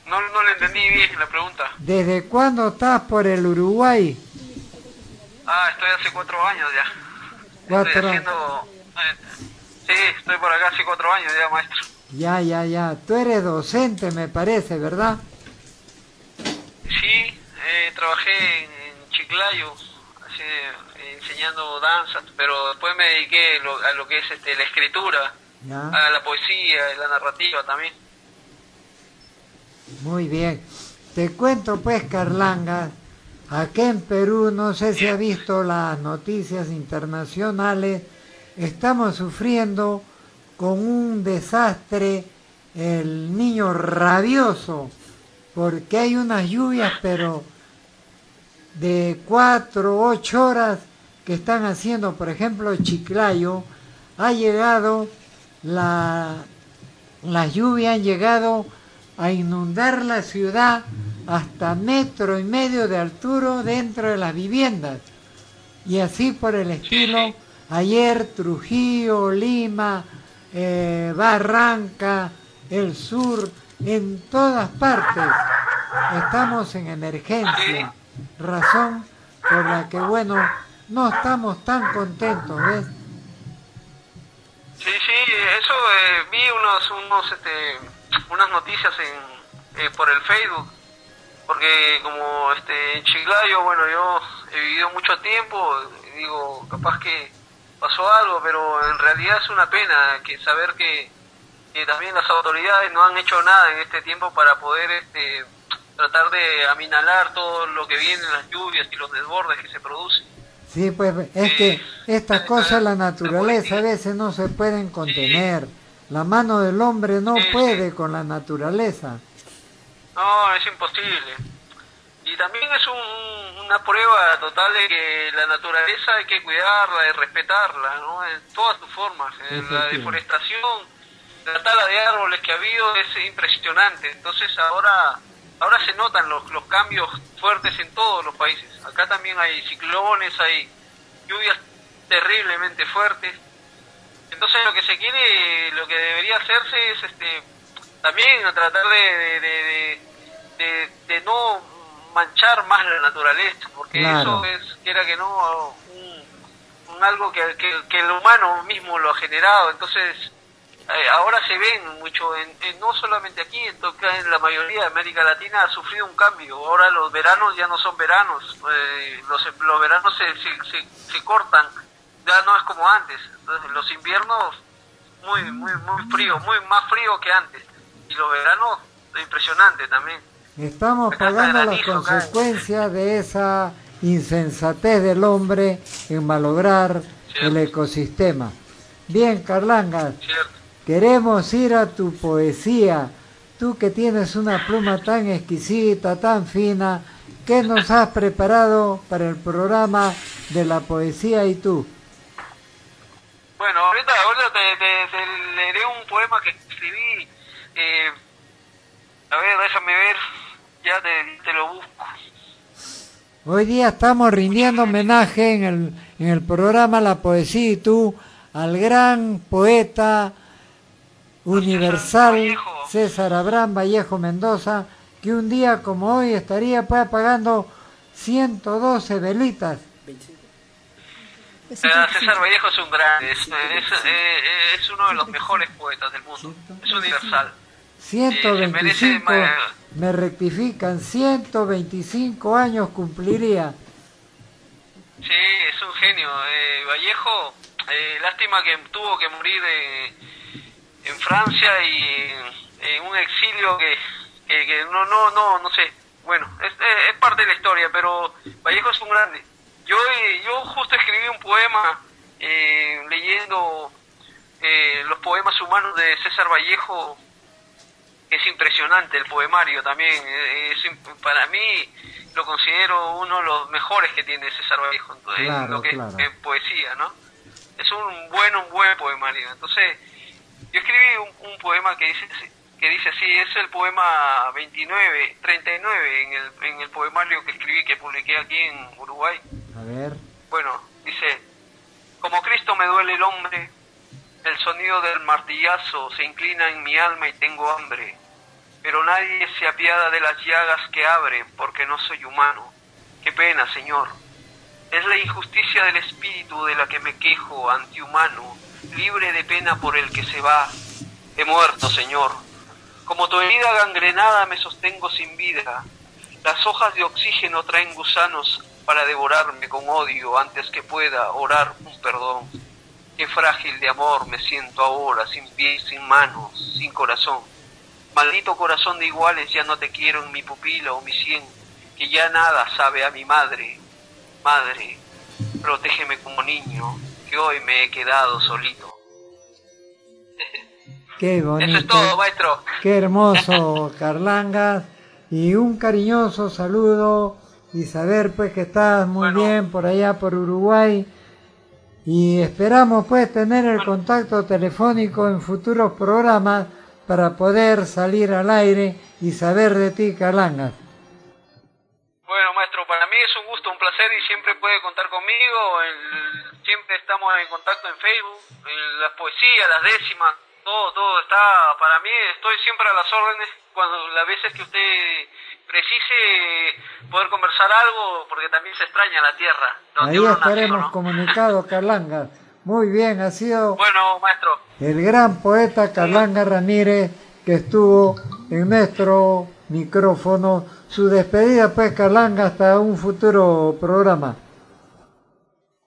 No, no le entendí bien la pregunta. ¿Desde cuándo estás por el Uruguay? Ah, estoy hace cuatro años ya. Cuatro Estoy haciendo... eh, sí, estoy por acá hace cuatro años ya, maestro. Ya, ya, ya. Tú eres docente, me parece, ¿verdad? Sí, eh, trabajé en, en Chiclayo, así, enseñando danzas, pero después me dediqué lo- a lo que es este, la escritura, Ya. a la poesía y la narrativa también. Muy bien. Te cuento pues, Carlanga, aquí en Perú, no sé si ha visto las noticias internacionales, estamos sufriendo con un desastre el niño rabioso, porque hay unas lluvias, pero de cuatro, ocho horas que están haciendo, por ejemplo, Chiclayo, ha llegado la, las lluvias han llegado a inundar la ciudad hasta metro y medio de altura dentro de las viviendas. Y así por el estilo, ayer Trujillo, Lima, eh, Barranca, el sur, en todas partes estamos en emergencia. Razón por la que, bueno, no estamos tan contentos, ¿ves? Sí, sí, eso eh, vi unos, unos, este, unas noticias en, eh, por el Facebook, porque como este, en Chiclayo, bueno, yo he vivido mucho tiempo, digo, capaz que pasó algo, pero en realidad es una pena que saber que, que también las autoridades no han hecho nada en este tiempo para poder este, tratar de aminalar todo lo que viene, las lluvias y los desbordes que se producen. Sí, pues es que estas cosas, la naturaleza a veces no se pueden contener. La mano del hombre no puede con la naturaleza. No, es imposible. Y también es un- una prueba total de que la naturaleza hay que cuidarla y respetarla, ¿no? En todas sus formas. La deforestación, la tala de árboles que ha habido es impresionante. Entonces ahora ahora se notan los, los cambios fuertes en todos los países. Acá también hay ciclones, hay lluvias terriblemente fuertes. Entonces lo que se quiere, lo que debería hacerse es este también a tratar de, de, de, no manchar más la naturaleza, porque Claro. eso es, quiera que no, un, un algo que, que, que el humano mismo lo ha generado. Entonces eh, ahora se ven mucho, en, en- no solamente aquí, en, en la mayoría de América Latina ha sufrido un cambio. Ahora los veranos ya no son veranos, eh, los, los veranos se, se, se, se cortan, ya no es como antes. Entonces los inviernos muy muy muy frío, muy más frío que antes. Y los veranos impresionante también. Estamos Acá pagando las cae. consecuencias de esa insensatez del hombre en malograr el ecosistema. Bien, Carlanga, queremos ir a tu poesía. Tú que tienes una pluma tan exquisita, tan fina, ¿qué nos has preparado para el programa de la poesía y tú? Bueno, ahorita, ahorita te, te- te leeré un poema que escribí. Eh, a ver, déjame ver, ya te, te lo busco. Hoy día estamos rindiendo homenaje en el, en el programa La Poesía y tú al gran poeta universal César Abraham Vallejo Mendoza, que un día como hoy estaría pues apagando 112 velitas. Eh, César Vallejo es un gran, es, es, eh, es uno de los mejores poetas del mundo, es universal. Eh, se merece 125, ma- me rectifican, 125 años cumpliría. Sí, es un genio. Eh, Vallejo, eh, lástima que tuvo que morir en Francia y en un exilio que, que, no, no, no, no sé. Bueno, es, es, parte de la historia, pero Vallejo es un grande. Yo, eh, yo justo escribí un poema eh, leyendo los poemas humanos de César Vallejo es impresionante el poemario también. Es, para mí lo considero uno de los mejores que tiene César Vallejo en lo que es poesía, ¿no? Es un buen, un buen poemario. Entonces, yo escribí un, poema que dice que dice así, es el poema 29, 39 en el, en el poemario que escribí, que publiqué aquí en Uruguay. A ver. Bueno, dice, como Cristo me duele el hombre, el sonido del martillazo se inclina en mi alma y tengo hambre pero nadie se apiada de las llagas que abre, porque no soy humano. Qué pena, Señor. Es la injusticia del espíritu de la que me quejo, antihumano, libre de pena por el que se va. He muerto, Señor. Como tu herida gangrenada me sostengo sin vida. Las hojas de oxígeno traen gusanos para devorarme con odio antes que pueda orar un perdón. Qué frágil de amor me siento ahora, sin pies, sin manos, sin corazón. Maldito corazón de iguales, ya no te quiero en mi pupila o mi sien, que ya nada sabe a mi madre. Madre, protégeme como niño, que hoy me he quedado solito. <laughs> Qué bonito. Eso es todo, maestro. Qué hermoso, <laughs> Carlangas. Y un cariñoso saludo y saber pues que estás muy bien por allá por Uruguay. Y esperamos pues tener el contacto telefónico en futuros programas para poder salir al aire y saber de ti, Calangas. Bueno, maestro, para mí es un gusto, un placer y siempre puede contar conmigo. siempre estamos en contacto en Facebook, en las poesías, las décimas, todo, todo está para mí. Estoy siempre a las órdenes cuando las veces que usted precise poder conversar algo, porque también se extraña la tierra. Ahí estaremos comunicados, Carlangas. <laughs> Muy bien, ha sido bueno, maestro. el gran poeta Carlanga Ramírez que estuvo en nuestro micrófono. Su despedida, pues, Carlanga, hasta un futuro programa.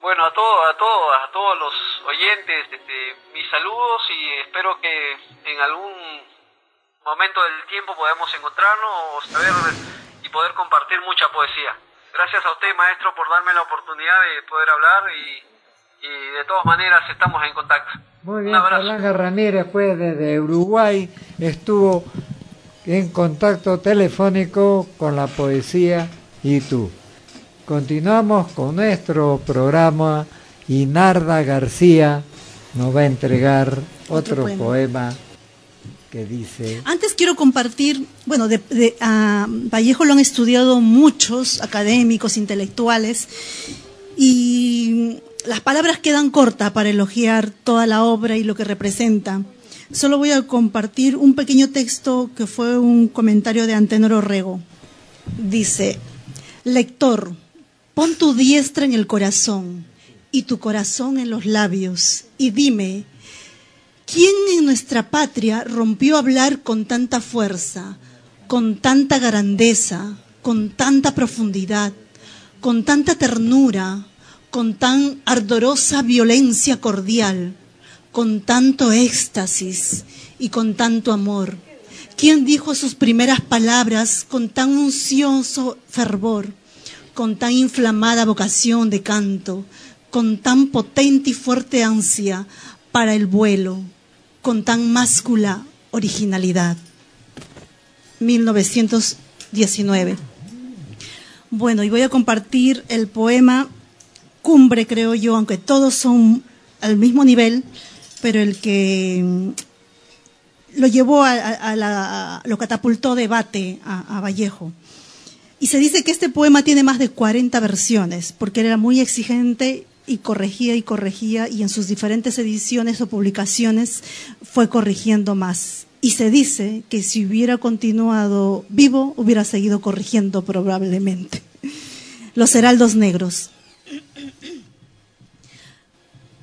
Bueno, a todos, a todos, a todos los oyentes, este, mis saludos y espero que en algún momento del tiempo podamos encontrarnos, saber y poder compartir mucha poesía. Gracias a usted, maestro, por darme la oportunidad de poder hablar y y de todas maneras estamos en contacto. Muy bien, Carlanga Ramírez fue desde Uruguay, estuvo en contacto telefónico con la poesía y tú. Continuamos con nuestro programa y Narda García nos va a entregar otro, poema. que dice... Antes quiero compartir, bueno, de, a Vallejo lo han estudiado muchos académicos, intelectuales, y las palabras quedan cortas para elogiar toda la obra y lo que representa. Solo voy a compartir un pequeño texto que fue un comentario de Antenor Orrego. Dice, lector, pon tu diestra en el corazón y tu corazón en los labios y dime, ¿quién en nuestra patria rompió a hablar con tanta fuerza, con tanta grandeza, con tanta profundidad, con tanta ternura, con tan ardorosa violencia cordial, con tanto éxtasis y con tanto amor? ¿Quién dijo sus primeras palabras con tan uncioso fervor, con tan inflamada vocación de canto, con tan potente y fuerte ansia para el vuelo, con tan máscula originalidad? 1919. Bueno, y voy a compartir el poema cumbre, creo yo, aunque todos son al mismo nivel, pero el que mm, lo llevó a, la, lo catapultó debate a, a, Vallejo. Y se dice que este poema tiene más de 40 versiones, porque era muy exigente y corregía y corregía, y en sus diferentes ediciones o publicaciones fue corrigiendo más. Y se dice que si hubiera continuado vivo, hubiera seguido corrigiendo probablemente. Los heraldos negros.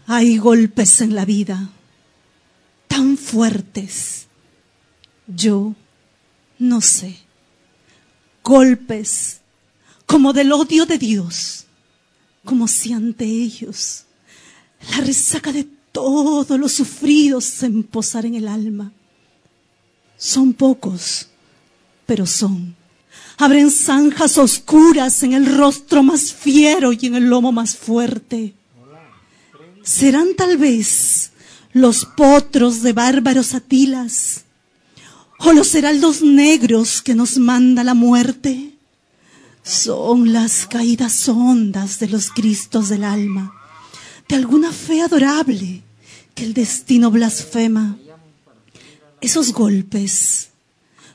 Hay golpes en la vida tan fuertes. Yo no sé golpes, como del odio de Dios, como si ante ellos la resaca de todos los sufridos se emposara en el alma. Son pocos, pero son. Abren zanjas oscuras en el rostro más fiero y en el lomo más fuerte. Serán tal vez los potros de bárbaros atilas o los heraldos negros que nos manda la muerte. Son las caídas hondas de los Cristos del alma, de alguna fe adorable que el destino blasfema. Esos golpes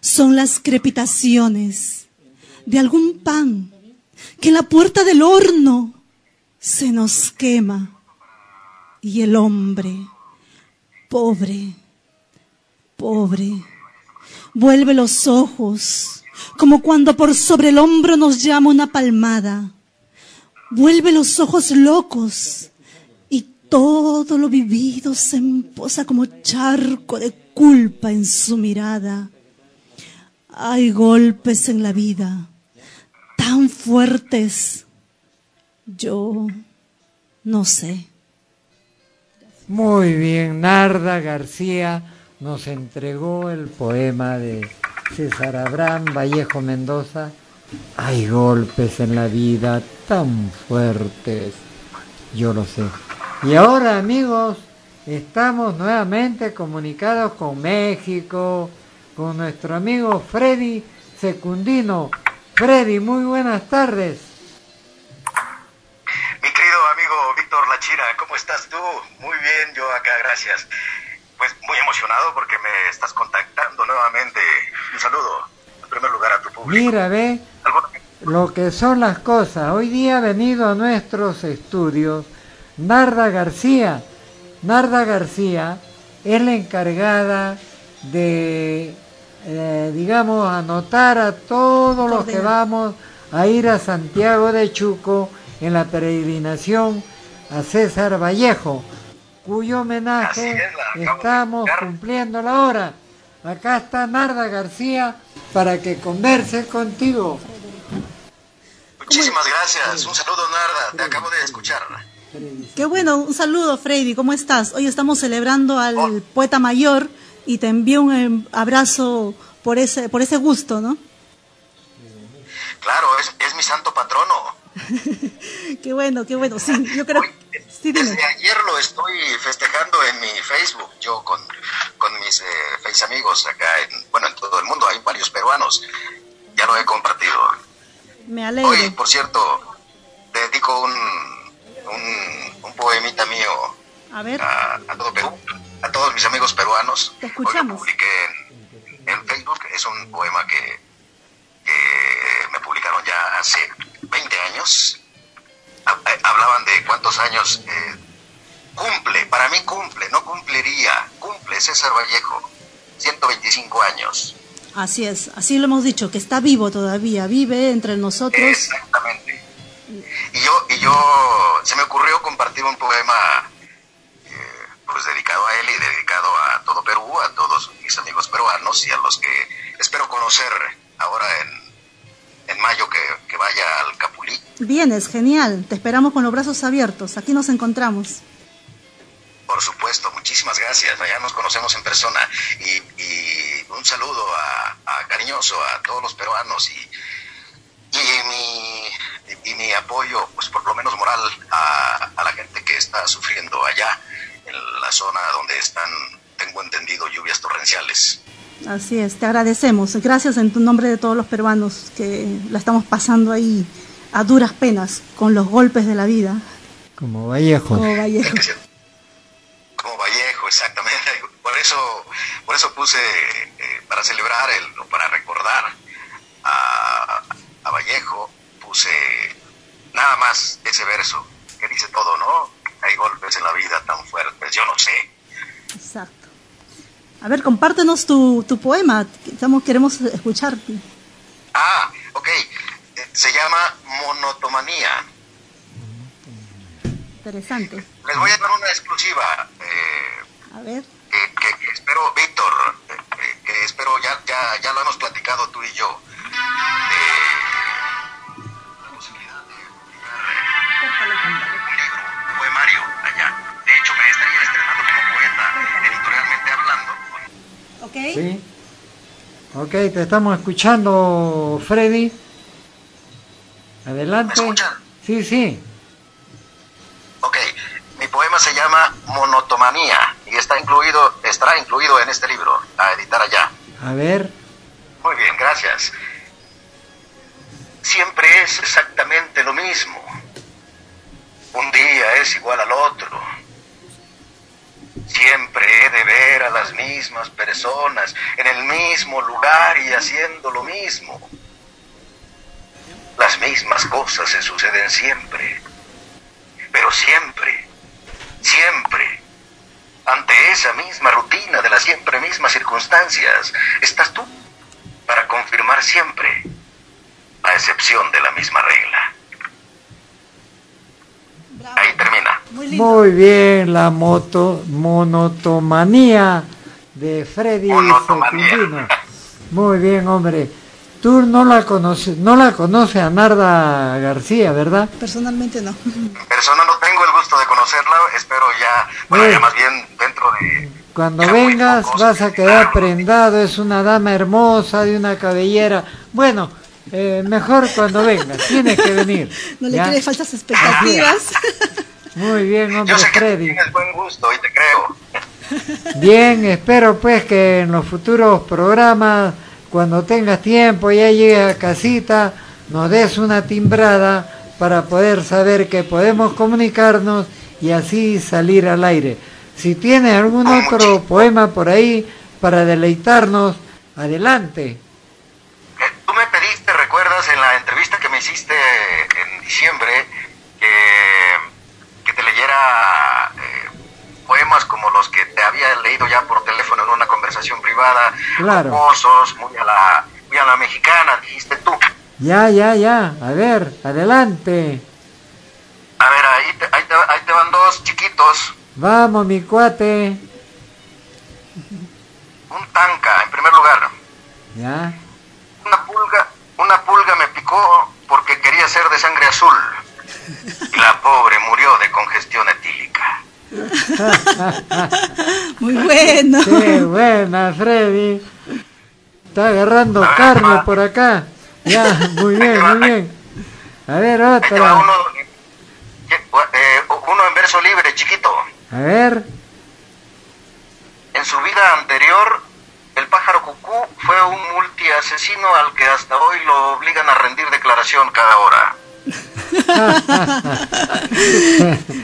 son las crepitaciones de algún pan que en la puerta del horno se nos quema y el hombre, pobre, pobre, vuelve los ojos como cuando por sobre el hombro nos llama una palmada. Vuelve los ojos locos y todo lo vivido se emposa como charco de culpa en su mirada. Hay golpes en la vida tan fuertes. Yo no sé. Muy bien, Narda García nos entregó el poema de César Abraham Vallejo Mendoza. Hay golpes en la vida tan fuertes, yo lo sé. Y ahora amigos, estamos nuevamente comunicados con México, con nuestro amigo Freddy Secundino. Freddy, muy buenas tardes. Mi querido amigo Víctor Lachira, ¿cómo estás tú? Muy bien, yo acá, gracias. Pues muy emocionado porque me estás contactando nuevamente. Un saludo, en primer lugar, a tu público. Mira, ve lo que son las cosas. Hoy día ha venido a nuestros estudios Narda García. Narda García es la encargada de, eh, digamos, anotar a todos los que vamos a ir a Santiago de Chuco en la peregrinación a César Vallejo, cuyo homenaje estamos cumpliendo la hora. Acá está Narda García para que converse contigo. Muchísimas gracias. Un saludo, Narda. Te acabo de escuchar. Qué bueno, un saludo, Freddy. ¿Cómo estás? Hoy estamos celebrando al Oh. poeta mayor y te envío un em, abrazo por ese, por ese gusto, ¿no? Claro, es, es mi santo patrono. <laughs> Qué bueno, qué bueno. Sí, yo creo. Sí, dime. Desde ayer lo estoy festejando en mi Facebook, yo con, con mis eh, face amigos acá, en, bueno, en todo el mundo, hay varios peruanos, ya lo he compartido. Me alegro. Hoy, por cierto, te dedico un, un, un poemita mío A ver, a, a todo Perú, a todos mis amigos peruanos. te Hoy lo escuchamos. publiqué en, en Facebook, es un poema que, que me publicaron ya hace 20 años. Eh, Hablaban de cuántos años eh, cumple, para mí cumple, no cumpliría, cumple César Vallejo, 125 años. Así es, así lo hemos dicho, que está vivo todavía, vive entre nosotros. Exactamente. Y yo, y yo, se me ocurrió compartir un poema pues dedicado a él y dedicado a todo Perú, a todos mis amigos peruanos y a los que espero conocer ahora en, en mayo que, que vaya al Capulí. Vienes, genial. Te esperamos con los brazos abiertos. Aquí nos encontramos. Por supuesto, muchísimas gracias. Allá nos conocemos en persona. Y, y un saludo a, a cariñoso a todos los peruanos y, y, mi, y mi apoyo, pues por lo menos moral, a, a la gente que está sufriendo allá, la zona donde están, tengo entendido, lluvias torrenciales. Así es, te agradecemos. Gracias en tu nombre de todos los peruanos que la estamos pasando ahí a duras penas con los golpes de la vida. Como Vallejo. Como Vallejo. Como Vallejo, exactamente. Por eso, por eso puse, eh, para celebrar, el, o para recordar a, a Vallejo, puse nada más ese verso que dice todo, ¿no? Hay golpes en la vida tan fuertes, yo no sé. Exacto. A ver, compártenos tu, tu poema. Estamos, queremos escucharte. Ah, ok. Eh, Se llama Monotomanía. Interesante. Les voy a dar una exclusiva. eh, A ver. que, que- que espero, Víctor, eh, eh, que espero, ya, ya, ya lo hemos platicado tú y yo, Ok, te estamos escuchando, Freddy. Adelante. ¿Me escuchan? Sí, sí. Ok, mi poema se llama Monotomanía y está incluido, estará incluido en este libro, a editar allá. A ver. Muy bien, gracias. Siempre es exactamente lo mismo. Un día es igual al otro. Siempre he de ver a las mismas personas en el mismo lugar y haciendo lo mismo. Las mismas cosas se suceden siempre. Pero siempre, siempre, ante esa misma rutina de las siempre mismas circunstancias, estás tú para confirmar siempre, a excepción de la misma regla. Ahí termina. Muy bien, la moto, monotomanía de Freddy Monotomanía. Secundino. Muy bien, hombre. Tú no la conoces, no la conoces a Narda García, ¿verdad? Personalmente no. <laughs> Persona no tengo el gusto de conocerla, espero ya, bueno, Eh. ya más bien dentro de... Cuando ya vengas vas a quedar prendado, es una dama hermosa, de una cabellera. Bueno, eh, mejor cuando vengas, tienes que venir. <laughs> No le crees falsas expectativas. Muy bien, hombre, Yo sé que Freddy. tienes buen gusto y te creo. <laughs> Bien, espero pues que en los futuros programas, cuando tengas tiempo, ya llegues a casita, nos des una timbrada para poder saber que podemos comunicarnos y así salir al aire. Si tienes algún otro poema por ahí para deleitarnos, adelante. Eh, Tú me pediste, recuerdas, en la entrevista que me hiciste en diciembre, que, que te leyera eh, poemas como los que te ya por teléfono en una conversación privada, Claro. jocosos, muy a la, muy a la mexicana, dijiste tú. Ya, ya, ya. A ver, adelante. A ver, ahí te, ahí te, ahí te van dos chiquitos. Vamos, mi cuate. Un tanca, en primer lugar. Ya. Una pulga, una pulga me picó porque quería ser de sangre azul. Y la pobre murió de congestión etílica. <laughs> Muy bueno. Qué buena, Freddy. Está agarrando carne va. por acá. Ya, muy bien, muy bien. A ver, otra. uno, eh, uno en verso libre, chiquito. A ver. En su vida anterior, el pájaro cucú fue un multiasesino al que hasta hoy lo obligan a rendir declaración cada hora. Está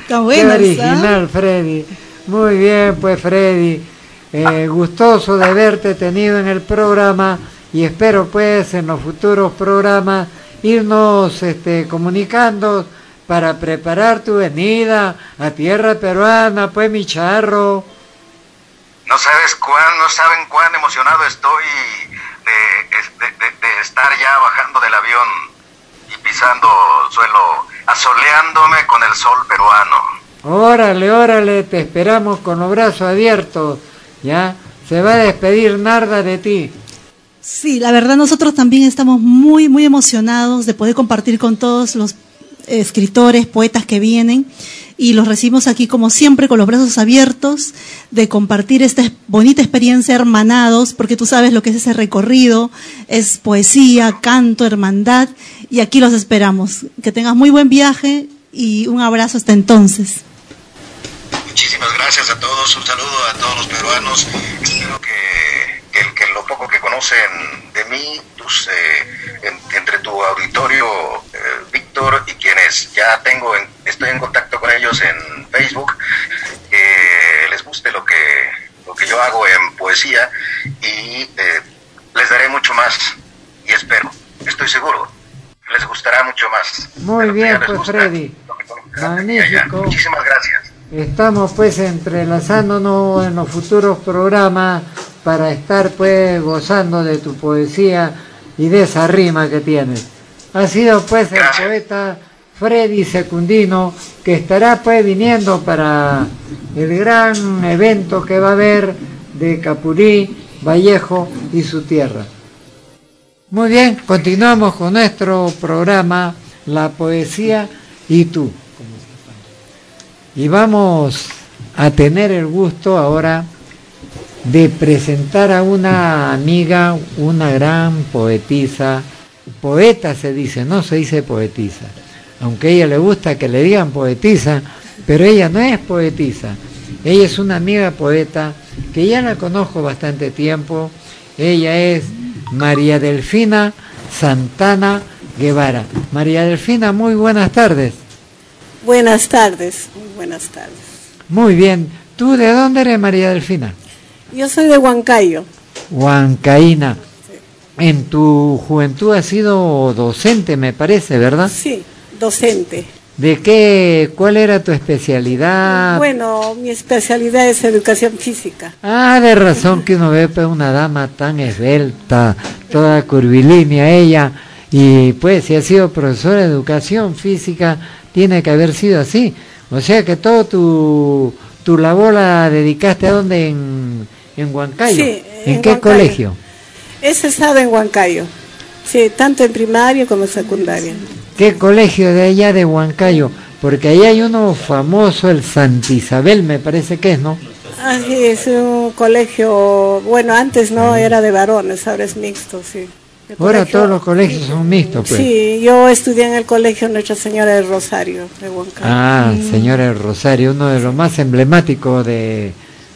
Qué bueno. ¿ah? original, Freddy. Muy bien, pues, Freddy. Eh, gustoso de haberte tenido en el programa y espero, pues, en los futuros programas irnos este, comunicando para preparar tu venida a tierra peruana, pues, mi charro. No sabes cuán, no saben cuán emocionado estoy de, de- de- de estar ya bajando del avión pisando suelo, asoleándome con el sol peruano. Órale, órale, te esperamos con los brazos abiertos. ¿Ya? Se va a despedir Narda de ti. Sí, la verdad nosotros también estamos muy, muy emocionados de poder compartir con todos los escritores, poetas que vienen y los recibimos aquí como siempre con los brazos abiertos de compartir esta bonita experiencia hermanados, porque tú sabes lo que es ese recorrido, es poesía, canto, hermandad y aquí los esperamos. Que tengas muy buen viaje y un abrazo hasta entonces. Muchísimas gracias a todos, un saludo a todos los peruanos. Espero que, que, que lo poco que conocen de mí, tus, eh, en- entre tu auditorio, eh, Víctor, y quienes ya tengo, en- estoy en contacto con ellos en Facebook, que les guste lo que, lo que yo hago en poesía y eh, les daré mucho más. Y espero, estoy seguro, les gustará mucho más. Muy bien, pues, gusta, Freddy. Magnífico. Muchísimas gracias. Estamos pues entrelazándonos en los futuros programas para estar pues gozando de tu poesía y de esa rima que tienes. Ha sido pues el poeta Freddy Secundino que estará pues viniendo para el gran evento que va a haber de Capurí, Vallejo y su tierra. Muy bien, continuamos con nuestro programa La Poesía y tú. Y vamos a tener el gusto ahora de presentar a una amiga, una gran poetisa, poeta se dice, no se dice poetisa, aunque a ella le gusta que le digan poetisa, pero ella no es poetisa, ella es una amiga poeta que ya la conozco bastante tiempo, ella es María Delfina Santana Guevara. María Delfina, muy buenas tardes. Buenas tardes, buenas tardes. Muy bien, ¿tú de dónde eres María Delfina? Yo soy de Huancayo. Huancaína. En tu juventud has sido docente, me parece, ¿verdad? Sí, docente. ¿De qué, cuál era tu especialidad? Bueno, mi especialidad es educación física. Ah, de razón que uno ve pues, una dama tan esbelta, toda curvilínea ella, y pues si has sido profesora de educación física, tiene que haber sido así. O sea que todo tu, tu labor la dedicaste a dónde en, en Huancayo. Sí, ¿En, en qué Huancayo. colegio? He cesado en Huancayo. Sí, tanto en primaria como en secundaria. ¿Qué colegio de allá de Huancayo? Porque ahí hay uno famoso, el Santa Isabel, me parece que es, ¿no? Ah, sí, es un colegio, bueno, antes no era de varones, ahora es mixto, sí. Ahora colegio- todos los colegios son mixtos, pues. Sí, yo estudié en el colegio Nuestra Señora del Rosario de Huancayo. Ah, señora del Rosario, uno de los más emblemáticos de,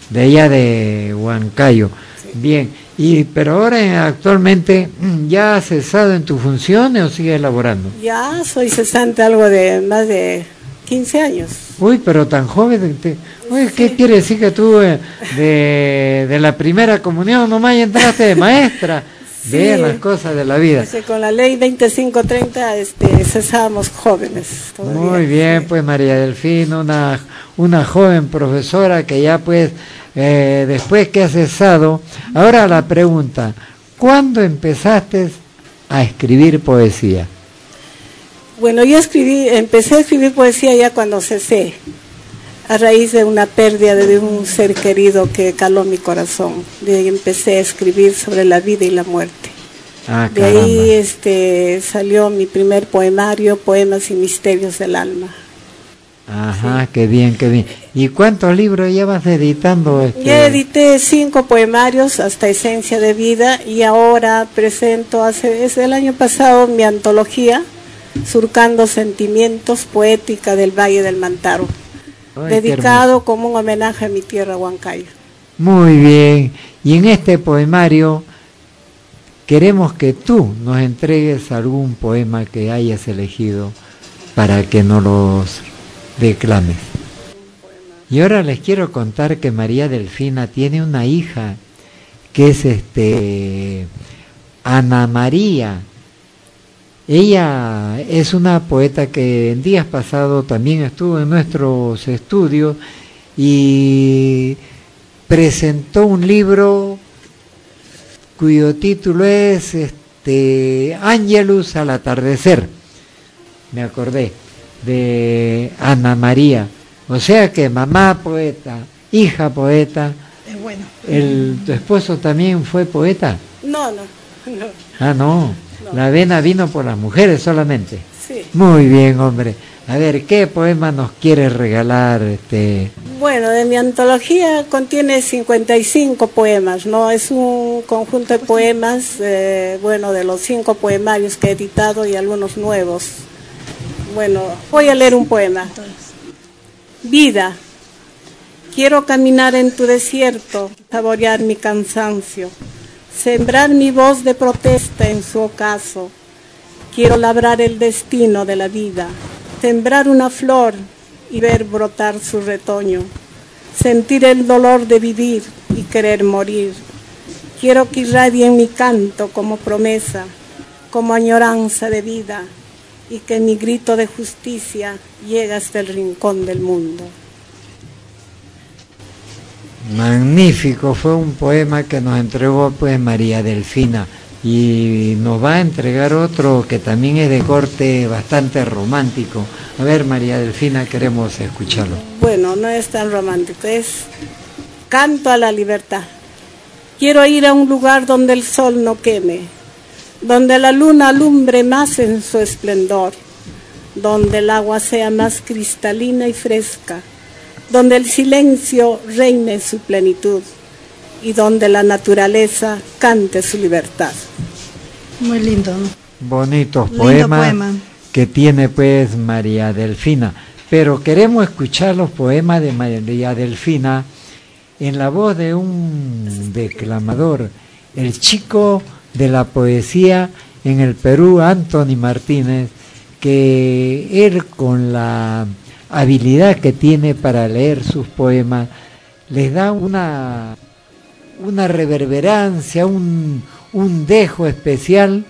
de allá de Huancayo. Bien, y pero ahora actualmente mm, ya has cesado en tus funciones o sigues elaborando. Ya soy cesante algo de más de 15 años. Uy, pero tan joven. te- Uy, ¿qué quiere decir que tú eh, de, de la primera comunión nomás entraste de maestra? <laughs> Sí. Vean las cosas de la vida. Con la ley 2530 este, cesábamos jóvenes. todavía. Muy bien, pues María Delfina, una, una joven profesora que ya pues eh, después que ha cesado, ahora la pregunta, ¿cuándo empezaste a escribir poesía? Bueno, yo escribí, empecé a escribir poesía ya cuando cesé, a raíz de una pérdida de un ser querido que caló mi corazón. De ahí empecé a escribir sobre la vida y la muerte. Ah, De ahí este, salió mi primer poemario, Poemas y Misterios del Alma. Ajá, qué bien, qué bien. ¿Y cuántos libros llevas editando? Este? Ya edité cinco poemarios hasta Esencia de Vida y ahora presento, hace, desde el año pasado, mi antología, Surcando Sentimientos, Poética del Valle del Mantaro, Ay, dedicado como un homenaje a mi tierra Huancayo. Muy bien. Y en este poemario queremos que tú nos entregues algún poema que hayas elegido para que nos los declames. Y ahora les quiero contar que María Delfina tiene una hija que es este Ana María. Ella es una poeta que en días pasados también estuvo en nuestros estudios y presentó un libro cuyo título es este Angelus al atardecer. Me acordé de Ana María. O sea que mamá poeta, hija poeta. Es bueno. El, ¿Tu esposo también fue poeta? No, no, no. Ah, no. La vena vino por las mujeres solamente. Sí. Muy bien, hombre. A ver, ¿qué poema nos quieres regalar? Este? Bueno, de mi antología contiene 55 poemas, ¿no? Es un conjunto de poemas, eh, bueno, de los cinco poemarios que he editado y algunos nuevos. Bueno, voy a leer un poema. Vida, quiero caminar en tu desierto, saborear mi cansancio, sembrar mi voz de protesta en su ocaso. Quiero labrar el destino de la vida, sembrar una flor y ver brotar su retoño, sentir el dolor de vivir y querer morir. Quiero que irradie mi canto como promesa, como añoranza de vida, y que mi grito de justicia llegue hasta el rincón del mundo. Magnífico, fue un poema que nos entregó pues María Delfina y nos va a entregar otro que también es de corte bastante romántico. A ver María Delfina, queremos escucharlo. Bueno, no es tan romántico, es canto a la libertad. Quiero ir a un lugar donde el sol no queme, donde la luna alumbre más en su esplendor, donde el agua sea más cristalina y fresca, donde el silencio reine en su plenitud. y donde la naturaleza cante su libertad. Muy lindo. Bonitos poemas que tiene pues María Delfina. Pero queremos escuchar los poemas de María Delfina en la voz de un declamador, el chico de la poesía en el Perú, Anthony Martínez, que él con la habilidad que tiene para leer sus poemas, les da una, una reverberancia, un, un dejo especial,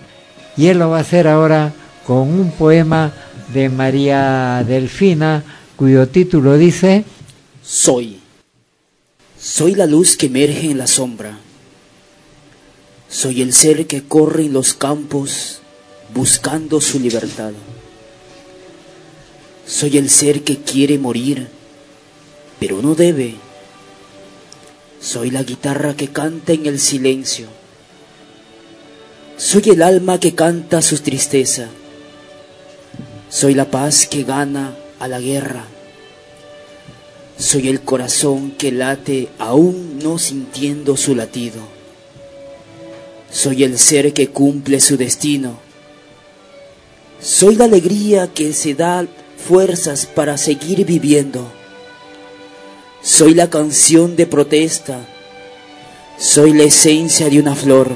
y él lo va a hacer ahora con un poema de María Delfina, cuyo título dice Soy. Soy la luz que emerge en la sombra. Soy el ser que corre en los campos buscando su libertad. Soy el ser que quiere morir, pero no debe. Soy la guitarra que canta en el silencio. Soy el alma que canta su tristeza. Soy la paz que gana a la guerra. Soy el corazón que late aún no sintiendo su latido. Soy el ser que cumple su destino. Soy la alegría que se da fuerzas para seguir viviendo. Soy la canción de protesta. Soy la esencia de una flor.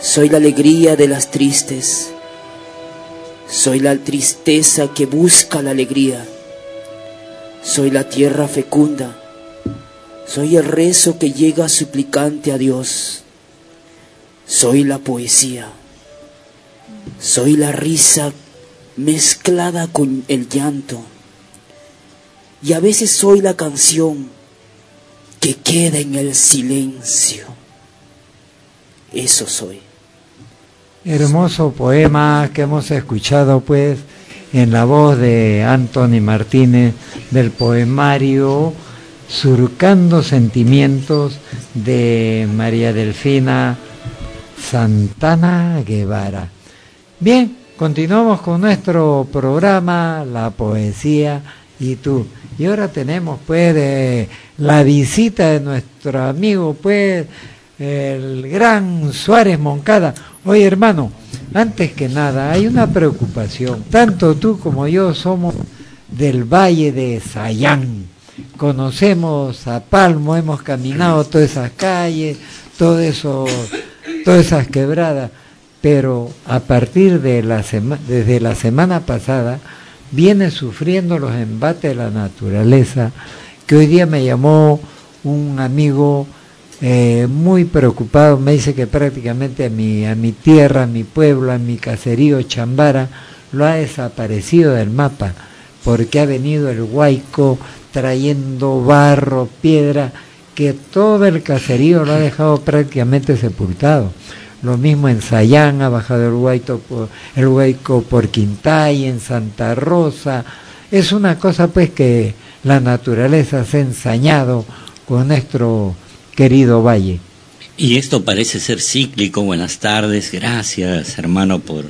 Soy la alegría de las tristes. Soy la tristeza que busca la alegría. Soy la tierra fecunda. Soy el rezo que llega suplicante a Dios. Soy la poesía. Soy la risa mezclada con el llanto. Y a veces soy la canción que queda en el silencio. Eso soy. Hermoso poema que hemos escuchado pues en la voz de Anthony Martínez del poemario Surcando Sentimientos de María Delfina Santana Guevara. Bien, continuamos con nuestro programa La Poesía y tú. Y ahora tenemos pues la visita de nuestro amigo pues el gran Suárez Moncada. Oye hermano, antes que nada hay una preocupación. Tanto tú como yo somos del Valle de Sayán. Conocemos a Palmo, hemos caminado todas esas calles, todas esas quebradas. Pero a partir de la desde la semana pasada viene sufriendo los embates de la naturaleza, que hoy día me llamó un amigo eh, muy preocupado, me dice que prácticamente a mi, a mi tierra, a mi pueblo, a mi caserío Chambara, lo ha desaparecido del mapa, porque ha venido el huaico trayendo barro, piedra, que todo el caserío lo ha dejado prácticamente sepultado. Lo mismo en Sayán ha bajado el, huaico por, el huaico por Quintay, en Santa Rosa. Es una cosa pues que la naturaleza se ha ensañado con nuestro querido Valle. Y esto parece ser cíclico. Buenas tardes. Gracias, hermano, por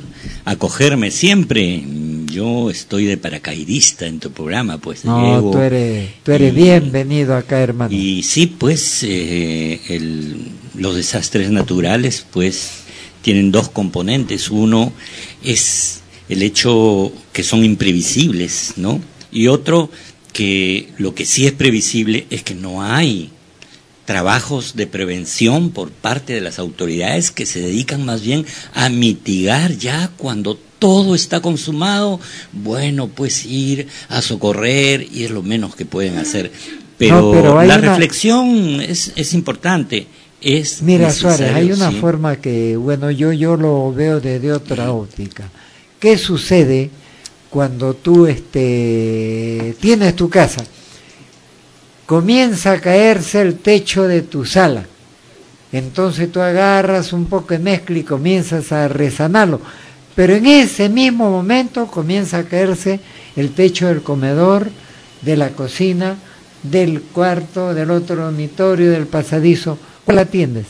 acogerme siempre. Yo estoy de paracaidista en tu programa, pues. No, tú eres, tú eres bienvenido acá, hermano. Y sí, pues, eh, los desastres naturales, pues, tienen dos componentes. Uno es el hecho que son imprevisibles, ¿no? Y otro que lo que sí es previsible es que no hay trabajos de prevención por parte de las autoridades que se dedican más bien a mitigar ya cuando todo está consumado, bueno, pues ir a socorrer y es lo menos que pueden hacer. Pero, la reflexión es, es importante. Es Mira, Suárez, hay una forma que, bueno, yo, yo lo veo desde otra óptica. ¿Qué sucede cuando tú este, tienes tu casa? comienza a caerse el techo de tu sala. Entonces tú agarras un poco de mezcla y comienzas a resanarlo. Pero en ese mismo momento comienza a caerse el techo del comedor, de la cocina, del cuarto, del otro dormitorio, del pasadizo. ¿Cuál atiendes?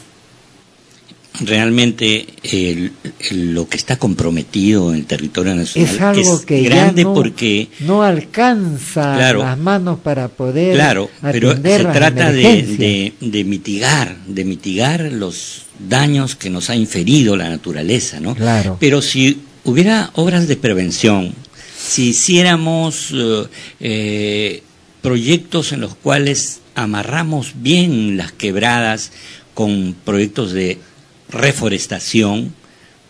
realmente el- el- lo que está comprometido en el territorio nacional Es algo que ya grande no- porque no alcanza Claro. las manos para poder Claro, pero se trata de, de- de mitigar, de mitigar los daños que nos ha inferido la naturaleza, ¿no? Claro. Pero si hubiera obras de prevención, si hiciéramos eh, eh, proyectos en los cuales amarramos bien las quebradas con proyectos de reforestación,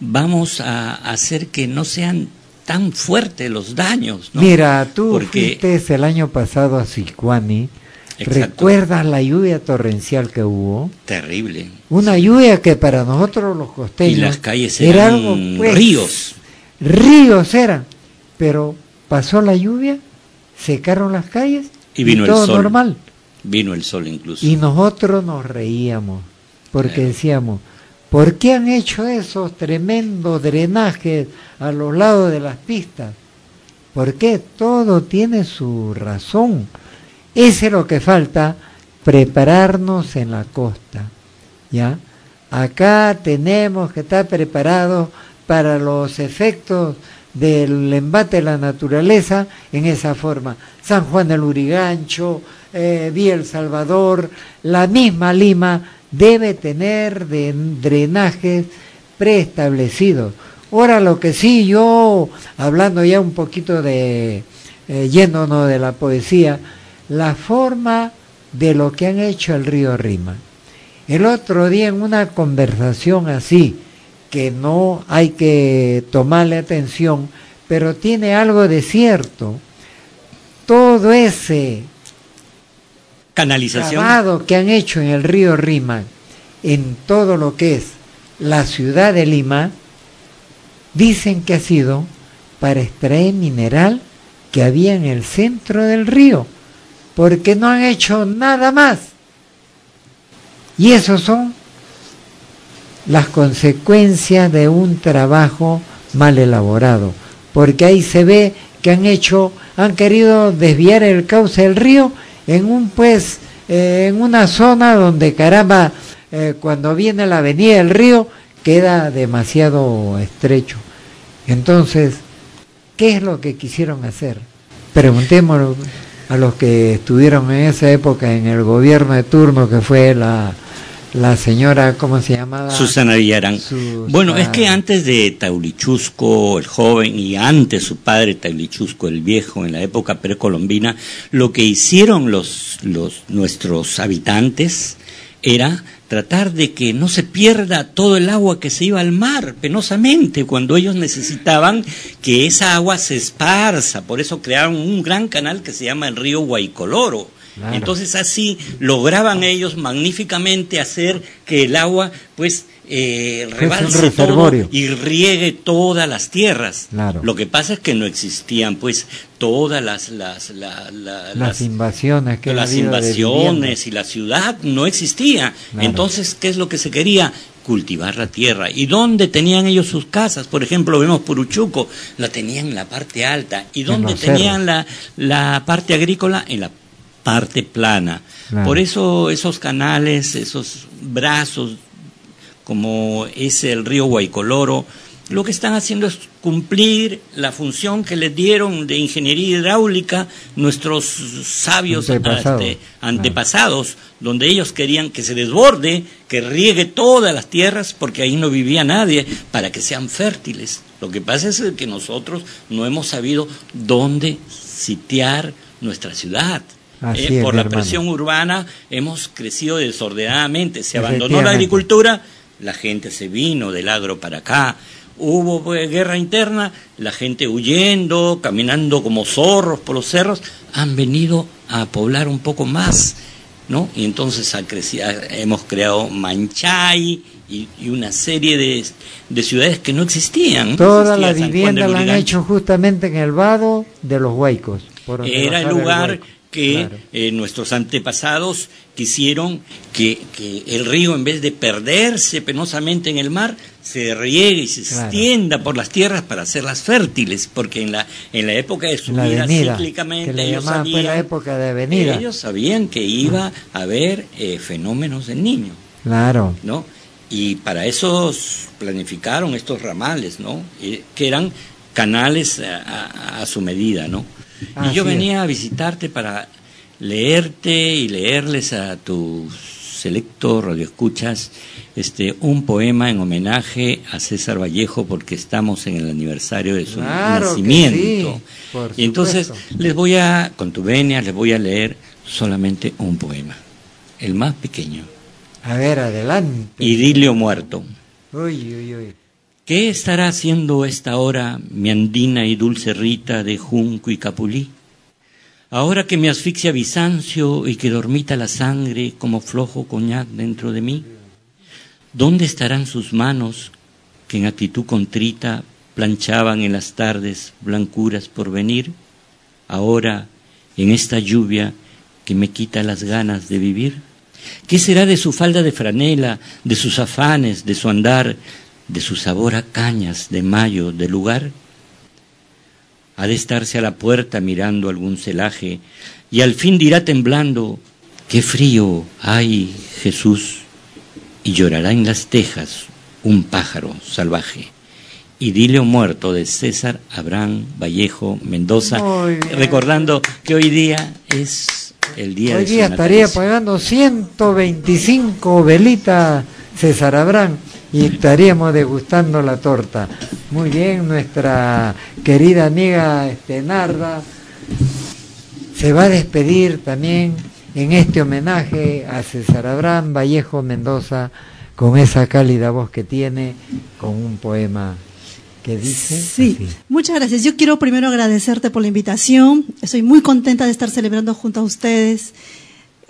vamos a hacer que no sean tan fuertes los daños, ¿no? Mira, tú Porque- fuiste el año pasado a Sicuani. ¿Recuerdas la lluvia torrencial que hubo? Terrible. Una lluvia que para nosotros los costeños Y las calles era eran algo, pues, ríos. Ríos eran. Pero pasó la lluvia, secaron las calles Y vino el todo sol. normal. Vino el sol incluso. Y nosotros nos reíamos porque decíamos, ¿por qué han hecho esos tremendos drenajes a los lados de las pistas? ¿Por qué? Todo tiene su razón. Ese es lo que falta, prepararnos en la costa. ¿Ya? Acá tenemos que estar preparados para los efectos del embate de la naturaleza en esa forma. San Juan del Urigancho, eh, El Salvador, la misma Lima debe tener de drenajes preestablecidos. Ahora lo que sí, yo, hablando ya un poquito de, eh, yéndonos de la poesía, la forma de lo que han hecho el río Rima. El otro día en una conversación así, que no hay que tomarle atención, pero tiene algo de cierto. Todo ese Canalización. que han hecho en el río Rima, en todo lo que es la ciudad de Lima, dicen que ha sido para extraer mineral que había en el centro del río, porque no han hecho nada más. Y esos son las consecuencias de un trabajo mal elaborado, porque ahí se ve que han hecho, han querido desviar el cauce del río en un pues, eh, en una zona donde caramba, eh, cuando viene la avenida del río queda demasiado estrecho. Entonces, ¿qué es lo que quisieron hacer? Preguntémoslo a los que estuvieron en esa época en el gobierno de turno, que fue la, la señora, ¿cómo se llamaba? Susana Villarán. Susana. Bueno, es que antes de Taurichusco, el joven, y antes su padre Taurichusco, el viejo, en la época precolombina, lo que hicieron los, los, nuestros habitantes era tratar de que no se pierda todo el agua que se iba al mar, penosamente, cuando ellos necesitaban que esa agua se esparza. Por eso crearon un gran canal que se llama el río Guaycoloro. Claro. Entonces así lograban ellos magníficamente hacer que el agua pues eh, rebalse todo y riegue todas las tierras. Claro. Lo que pasa es que no existían pues todas las las la- la- las, invasiones que las invasiones y la ciudad no existía. Claro. Entonces, ¿qué es lo que se quería? Cultivar la tierra. ¿Y dónde tenían ellos sus casas? Por ejemplo, vemos Puruchuco, la tenían en la parte alta. ¿Y dónde tenían la, la parte agrícola? En la parte plana. Claro. Por eso esos canales, esos brazos, como es el río Guaycoloro, lo que están haciendo es cumplir la función que les dieron de ingeniería hidráulica nuestros sabios este, antepasados, donde ellos querían que se desborde, que riegue todas las tierras, porque ahí no vivía nadie, para que sean fértiles. Lo que pasa es que nosotros no hemos sabido dónde sitiar nuestra ciudad. Así Eh, es, por la hermano. presión urbana hemos crecido desordenadamente, se abandonó la agricultura, la gente se vino del agro para acá, hubo pues, guerra interna, la gente huyendo, caminando como zorros por los cerros, han venido a poblar un poco más, ¿no? Y entonces ha creci- ha- hemos creado Manchay y, y una serie de, de ciudades que no existían. No Toda existía la vivienda la han hecho justamente en el vado de los donde Era el lugar. Que Claro. eh, nuestros antepasados quisieron que, que el río, en vez de perderse penosamente en el mar, se riegue y se Claro. extienda por las tierras para hacerlas fértiles, porque en la, en la época de su la vida avenida, cíclicamente que ellos pues, la sabían, época de avenida. ellos sabían que iba a haber eh, fenómenos del niño. Claro. ¿no? Y para eso planificaron estos ramales, ¿no? que eran canales a, su medida, ¿no? Y yo venía a visitarte para leerte y leerles a tus selecto radioescuchas este un poema en homenaje a César Vallejo porque estamos en el aniversario de su nacimiento. y entonces les voy a, con tu venia, les voy a leer solamente un poema, el más pequeño. A ver, adelante. Idilio muerto. Uy, uy, uy. ¿Qué estará haciendo esta hora mi andina y dulce Rita de junco y capulí? Ahora que me asfixia Bizancio y que dormita la sangre como flojo coñac dentro de mí, ¿dónde estarán sus manos que en actitud contrita planchaban en las tardes blancuras por venir? Ahora, en esta lluvia que me quita las ganas de vivir. ¿Qué será de su falda de franela, de sus afanes, de su andar, de su sabor a cañas de mayo del lugar? ha de estarse a la puerta mirando algún celaje, y al fin dirá temblando, qué frío hay, Jesús, y llorará en las tejas un pájaro salvaje. Idilio muerto de César Abraham Vallejo Mendoza, recordando que hoy día es el día hoy de día estaría pagando 125 velitas César Abraham y estaríamos degustando la torta. Muy bien, nuestra querida amiga este, Narda se va a despedir también en este homenaje a César Abraham Vallejo Mendoza con esa cálida voz que tiene, con un poema que dice. Sí, muchas gracias. Yo quiero primero agradecerte por la invitación. Estoy muy contenta de estar celebrando junto a ustedes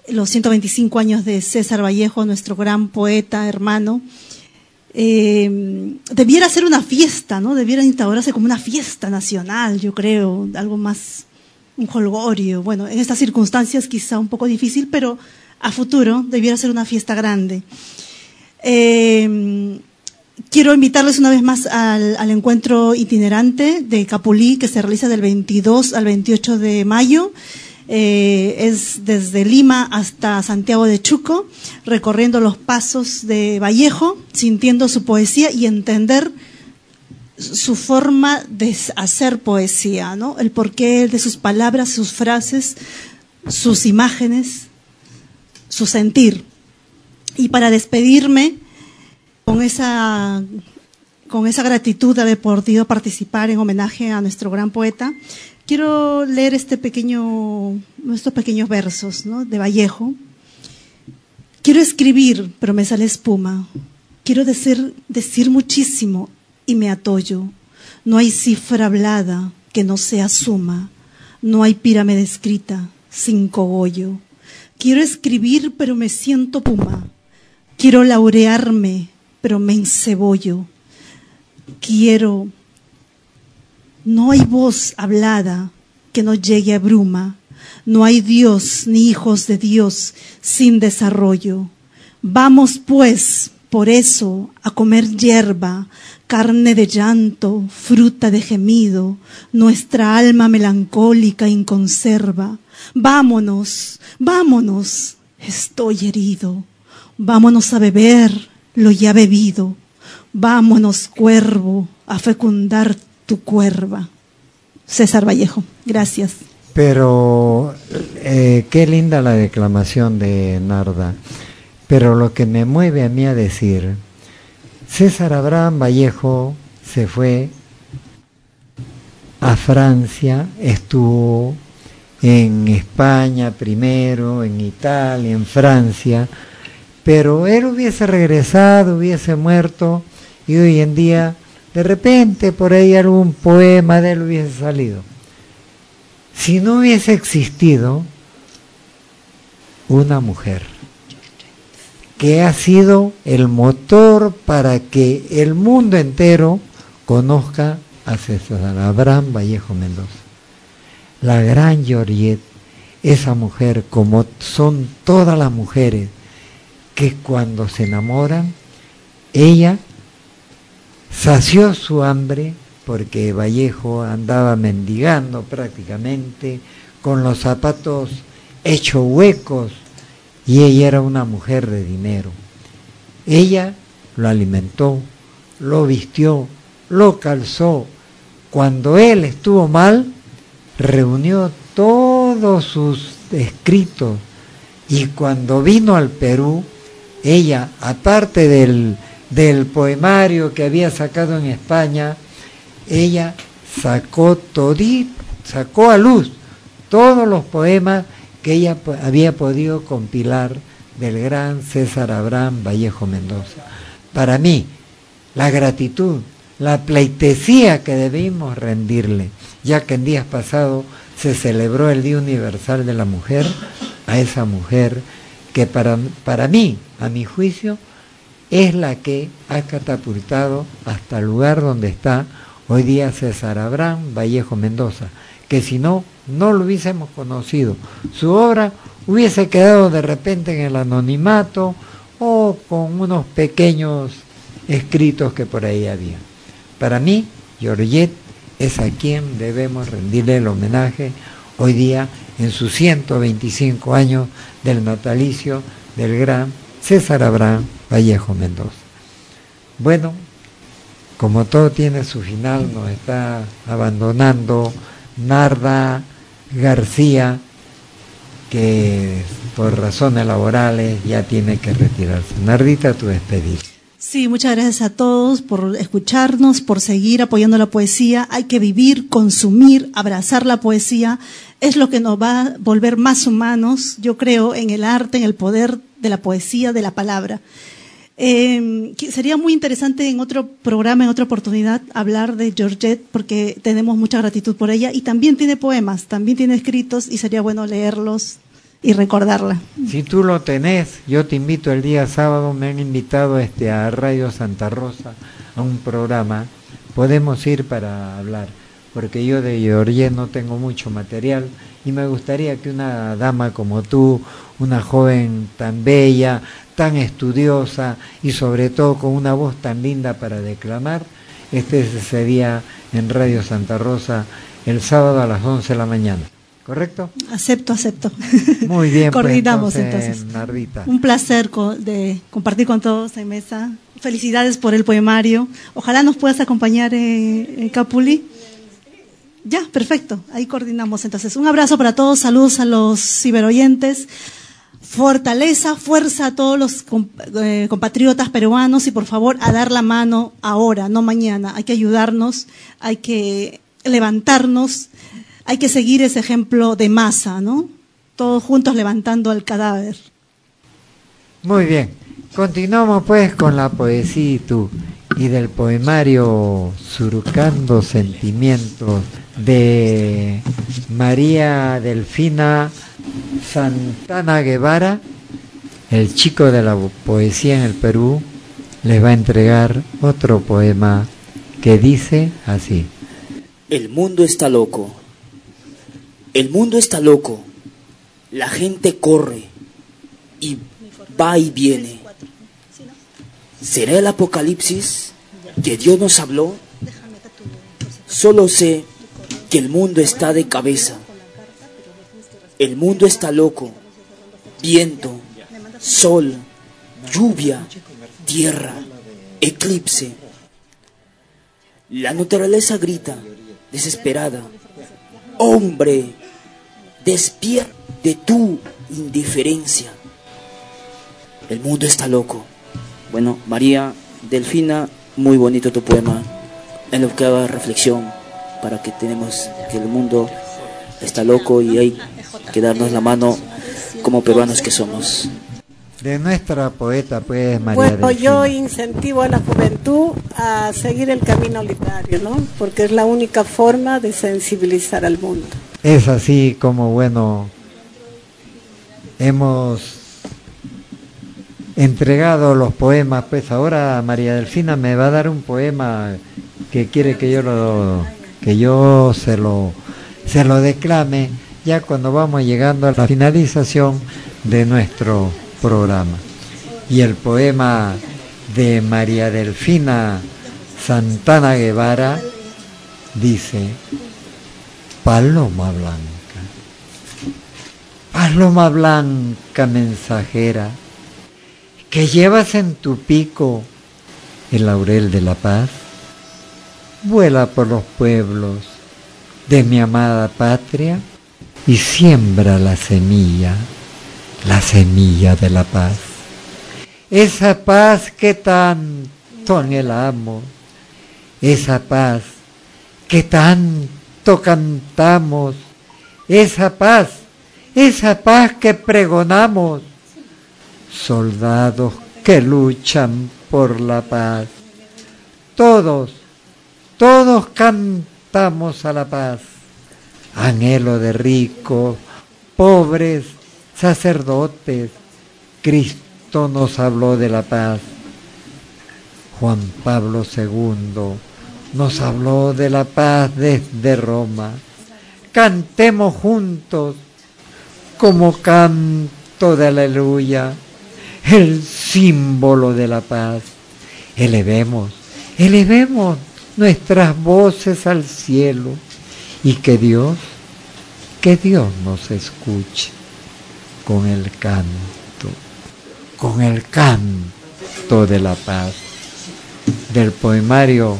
los 125 años de César Vallejo, nuestro gran poeta, hermano eh, debiera ser una fiesta, ¿no? Debiera instaurarse como una fiesta nacional, yo creo, algo más, un holgorio. Bueno, en estas circunstancias quizá un poco difícil, pero a futuro debiera ser una fiesta grande. Eh, quiero invitarles una vez más al, al, encuentro itinerante de Capulí que se realiza del 22 al 28 de mayo. Eh, es desde Lima hasta Santiago de Chuco, recorriendo los pasos de Vallejo, sintiendo su poesía y entender su forma de hacer poesía, ¿no? El porqué de sus palabras, sus frases, sus imágenes, su sentir. Y para despedirme con esa con esa gratitud de haber podido participar en homenaje a nuestro gran poeta, Quiero leer este pequeño, estos pequeños versos ¿no? de Vallejo. Quiero escribir, pero me sale espuma. Quiero decir, decir muchísimo y me atollo. No hay cifra hablada que no sea suma. No hay pirámide escrita sin cogollo. Quiero escribir, pero me siento puma. Quiero laurearme, pero me encebollo. Quiero no hay voz hablada que no llegue a bruma. No hay Dios ni hijos de Dios sin desarrollo. Vamos pues, por eso, a comer hierba, carne de llanto, fruta de gemido, nuestra alma melancólica inconserva. Vámonos, vámonos, estoy herido. Vámonos a beber lo ya bebido. Vámonos, cuervo, a fecundar tu cuerva. César Vallejo, gracias. Pero eh, qué linda la declamación de Narda. Pero lo que me mueve a mí a decir, César Abraham Vallejo se fue a Francia, estuvo en España primero, en Italia, en Francia, pero él hubiese regresado, hubiese muerto y hoy en día de repente por ahí algún poema de él hubiese salido. Si no hubiese existido una mujer que ha sido el motor para que el mundo entero conozca a César Abraham Vallejo Mendoza. La gran Georgette, esa mujer, como son todas las mujeres, que cuando se enamoran, ella sació su hambre porque Vallejo andaba mendigando prácticamente con los zapatos hechos huecos y ella era una mujer de dinero. Ella lo alimentó, lo vistió, lo calzó. Cuando él estuvo mal, reunió todos sus escritos y cuando vino al Perú, ella, aparte del, del poemario que había sacado en España, ella sacó todito, sacó a luz todos los poemas que ella había podido compilar del gran César Abraham Vallejo Mendoza. Para mí, la gratitud, la pleitesía que debimos rendirle, ya que en días pasados se celebró el Día Universal de la Mujer, a esa mujer que para, para mí, a mi juicio, es la que ha catapultado hasta el lugar donde está hoy día César Abraham Vallejo Mendoza, que si no, no lo hubiésemos conocido. Su obra hubiese quedado de repente en el anonimato o con unos pequeños escritos que por ahí había. Para mí, Georgette es a quien debemos rendirle el homenaje hoy día en sus 125 años del natalicio del gran César Abraham Vallejo Mendoza. Bueno, como todo tiene su final, nos está abandonando Narda García, que por razones laborales ya tiene que retirarse. Nardita, tu despedida. Sí, muchas gracias a todos por escucharnos, por seguir apoyando la poesía. Hay que vivir, consumir, abrazar la poesía. Es lo que nos va a volver más humanos, yo creo, en el arte, en el poder de la poesía, de la palabra. Eh, sería muy interesante en otro programa, en otra oportunidad, hablar de Georgette, porque tenemos mucha gratitud por ella. Y también tiene poemas, también tiene escritos, y sería bueno leerlos y recordarla. Si tú lo tenés, yo te invito el día sábado, me han invitado este, a Radio Santa Rosa a un programa. Podemos ir para hablar, porque yo de Georgette no tengo mucho material y me gustaría que una dama como tú, una joven tan bella, tan estudiosa y sobre todo con una voz tan linda para declamar, este sería en Radio Santa Rosa el sábado a las 11 de la mañana. ¿Correcto? Acepto, acepto. Muy bien. Pues, Coordinamos entonces. Un placer de compartir con todos en mesa. Felicidades por el poemario. Ojalá nos puedas acompañar, en Capuli. Ya, perfecto. Ahí coordinamos entonces. Un abrazo para todos. Saludos a los ciberoyentes fortaleza, fuerza a todos los eh, compatriotas peruanos y por favor a dar la mano ahora, no mañana. Hay que ayudarnos, hay que levantarnos, hay que seguir ese ejemplo de masa, ¿no? Todos juntos levantando el cadáver. Muy bien. Continuamos pues con la poesía y tú y del poemario Surcando Sentimientos de María Delfina Santana Guevara, el chico de la poesía en el Perú, les va a entregar otro poema que dice así. El mundo está loco. El mundo está loco. La gente corre y va y viene. ¿Será el apocalipsis que Dios nos habló? Solo sé que el mundo está de cabeza el mundo está loco. Viento, sol, lluvia, tierra, eclipse. La naturaleza grita, desesperada. Hombre, despierta de tu indiferencia. El mundo está loco. Bueno, María Delfina, muy bonito tu poema, en lo que haga reflexión para que tenemos que el mundo está loco y hay que darnos la mano como peruanos que somos. De nuestra poeta, pues, María Bueno, yo incentivo a la juventud a seguir el camino literario, ¿no? Porque es la única forma de sensibilizar al mundo. Es así como, bueno, hemos entregado los poemas, pues ahora María Delfina me va a dar un poema que quiere que yo lo que yo se lo se lo declame ya cuando vamos llegando a la finalización de nuestro programa. Y el poema de María Delfina Santana Guevara dice, Paloma Blanca, Paloma Blanca mensajera, que llevas en tu pico el laurel de la paz, vuela por los pueblos de mi amada patria y siembra la semilla, la semilla de la paz. Esa paz que tanto anhelamos, esa paz que tanto cantamos, esa paz, esa paz que pregonamos, soldados que luchan por la paz. Todos, todos cantamos a la paz, anhelo de ricos, pobres, sacerdotes, Cristo nos habló de la paz. Juan Pablo II nos habló de la paz desde Roma. Cantemos juntos como canto de aleluya, el símbolo de la paz. Elevemos, elevemos nuestras voces al cielo y que Dios, que Dios nos escuche con el canto, con el canto de la paz del poemario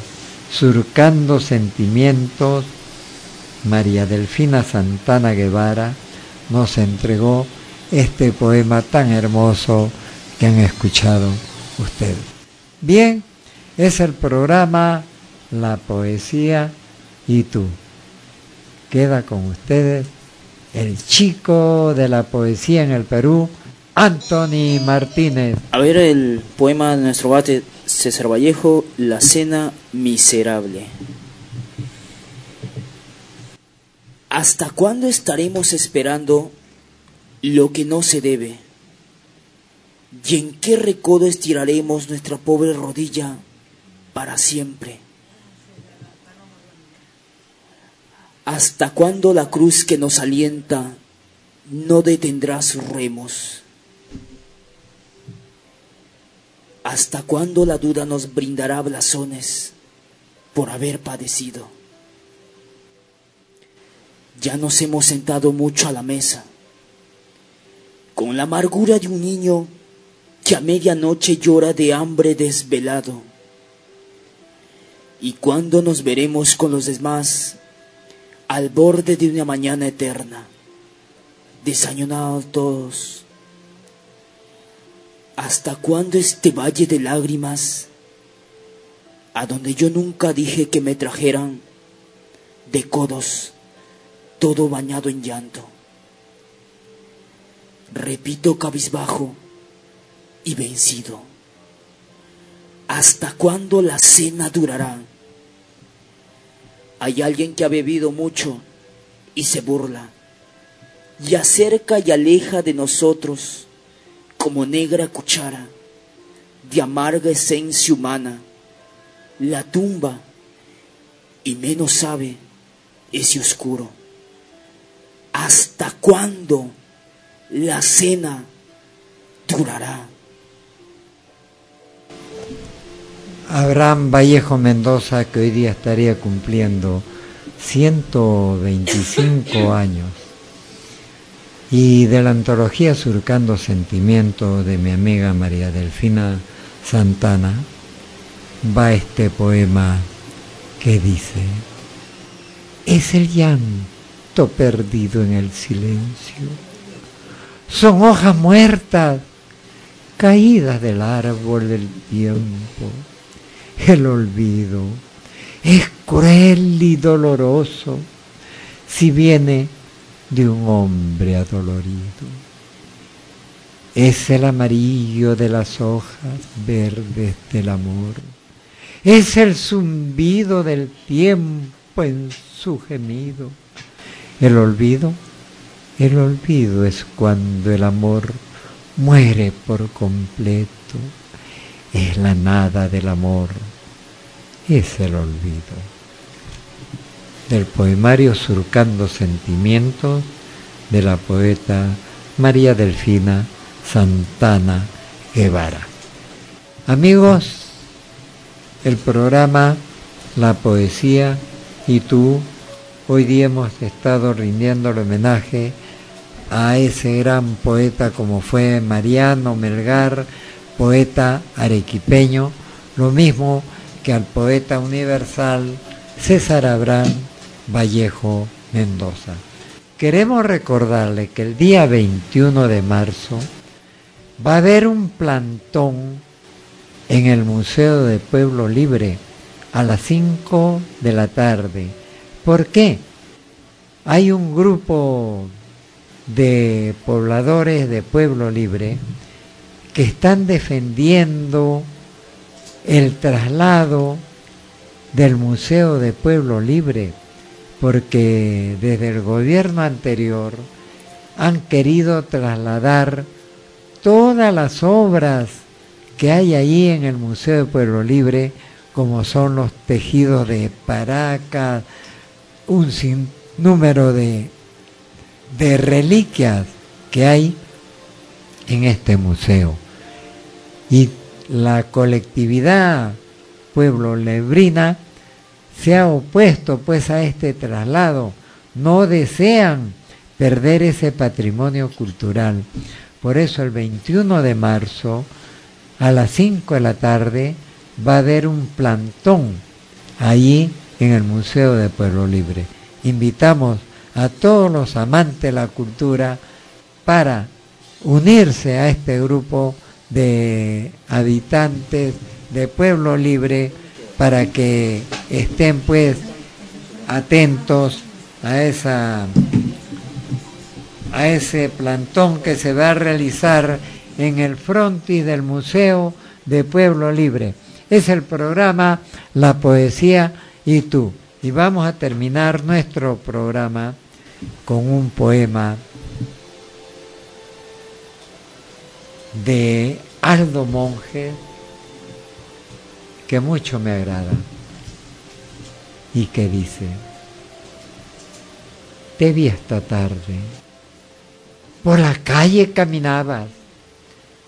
Surcando Sentimientos, María Delfina Santana Guevara nos entregó este poema tan hermoso que han escuchado ustedes. Bien, es el programa La Poesía y tú. Queda con ustedes el chico de la poesía en el Perú, Anthony Martínez. A ver el poema de nuestro bate César Vallejo, La Cena Miserable. ¿Hasta cuándo estaremos esperando lo que no se debe? ¿Y en qué recodo estiraremos nuestra pobre rodilla para siempre? ¿Hasta cuándo la cruz que nos alienta no detendrá sus remos? ¿Hasta cuándo la duda nos brindará blasones por haber padecido? Ya nos hemos sentado mucho a la mesa, con la amargura de un niño que a medianoche llora de hambre desvelado. ¿Y cuándo nos veremos con los demás al borde de una mañana eterna, desayunados todos? ¿Hasta cuándo este valle de lágrimas, a donde yo nunca dije que me trajeran de codos, todo bañado en llanto? Repito cabizbajo y vencido. ¿Hasta cuándo la cena durará? Hay alguien que ha bebido mucho y se burla, y acerca y aleja de nosotros como negra cuchara de amarga esencia humana, la tumba y menos sabe ese oscuro. ¿Hasta cuándo la cena durará? Abraham Vallejo Mendoza, que hoy día estaría cumpliendo 125 <laughs> años. Y de la antología Surcando Sentimiento de mi amiga María Delfina Santana va este poema que dice, es el llanto perdido en el silencio, son hojas muertas caídas del árbol del tiempo, el olvido es cruel y doloroso si viene de un hombre adolorido. Es el amarillo de las hojas verdes del amor. Es el zumbido del tiempo en su gemido. El olvido, el olvido es cuando el amor muere por completo. Es la nada del amor. Es el olvido del poemario Surcando Sentimientos de la poeta María Delfina Santana Guevara. Amigos, el programa La Poesía y tú, hoy día hemos estado rindiendo el homenaje a ese gran poeta como fue Mariano Melgar, poeta arequipeño, lo mismo que al poeta universal César Abraham Vallejo Mendoza. Queremos recordarle que el día 21 de marzo va a haber un plantón en el Museo de Pueblo Libre a las 5 de la tarde. ¿Por qué? Hay un grupo de pobladores de Pueblo Libre que están defendiendo el traslado del Museo de Pueblo Libre, porque desde el gobierno anterior han querido trasladar todas las obras que hay ahí en el Museo de Pueblo Libre, como son los tejidos de Paracas, un sinnúmero de, de reliquias que hay en este museo. Y la colectividad pueblo lebrina se ha opuesto pues a este traslado, no desean perder ese patrimonio cultural. Por eso el 21 de marzo a las 5 de la tarde va a haber un plantón allí en el Museo de Pueblo Libre. Invitamos a todos los amantes de la cultura para unirse a este grupo de habitantes de Pueblo Libre para que estén pues atentos a esa a ese plantón que se va a realizar en el frontis del Museo de Pueblo Libre. Es el programa La Poesía y tú. Y vamos a terminar nuestro programa con un poema de Aldo Monge que mucho me agrada y que dice, te vi esta tarde, por la calle caminabas,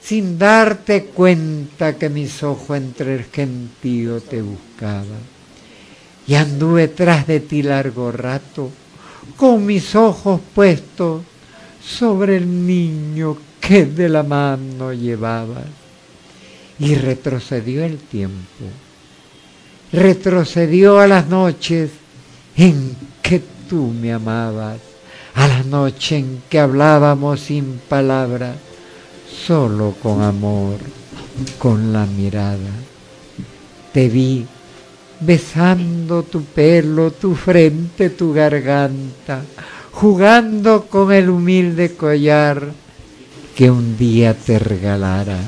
sin darte cuenta que mis ojos entre el gentío te buscaban, y anduve tras de ti largo rato, con mis ojos puestos sobre el niño que de la mano llevabas y retrocedió el tiempo. Retrocedió a las noches en que tú me amabas, a la noche en que hablábamos sin palabras, solo con amor, con la mirada. Te vi besando tu pelo, tu frente, tu garganta, jugando con el humilde collar que un día te regalara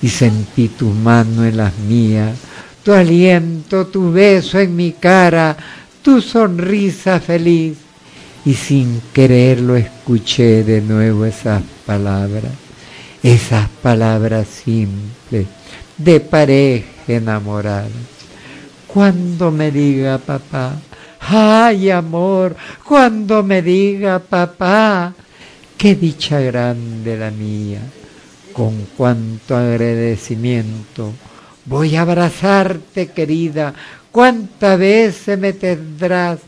y sentí tu mano en las mías, tu aliento, tu beso en mi cara, tu sonrisa feliz. Y sin quererlo escuché de nuevo esas palabras, esas palabras simples de pareja enamorada. Cuando me diga papá, ay amor, cuando me diga papá, qué dicha grande la mía con cuánto agradecimiento voy a abrazarte, querida. ¿Cuántas veces me tendrás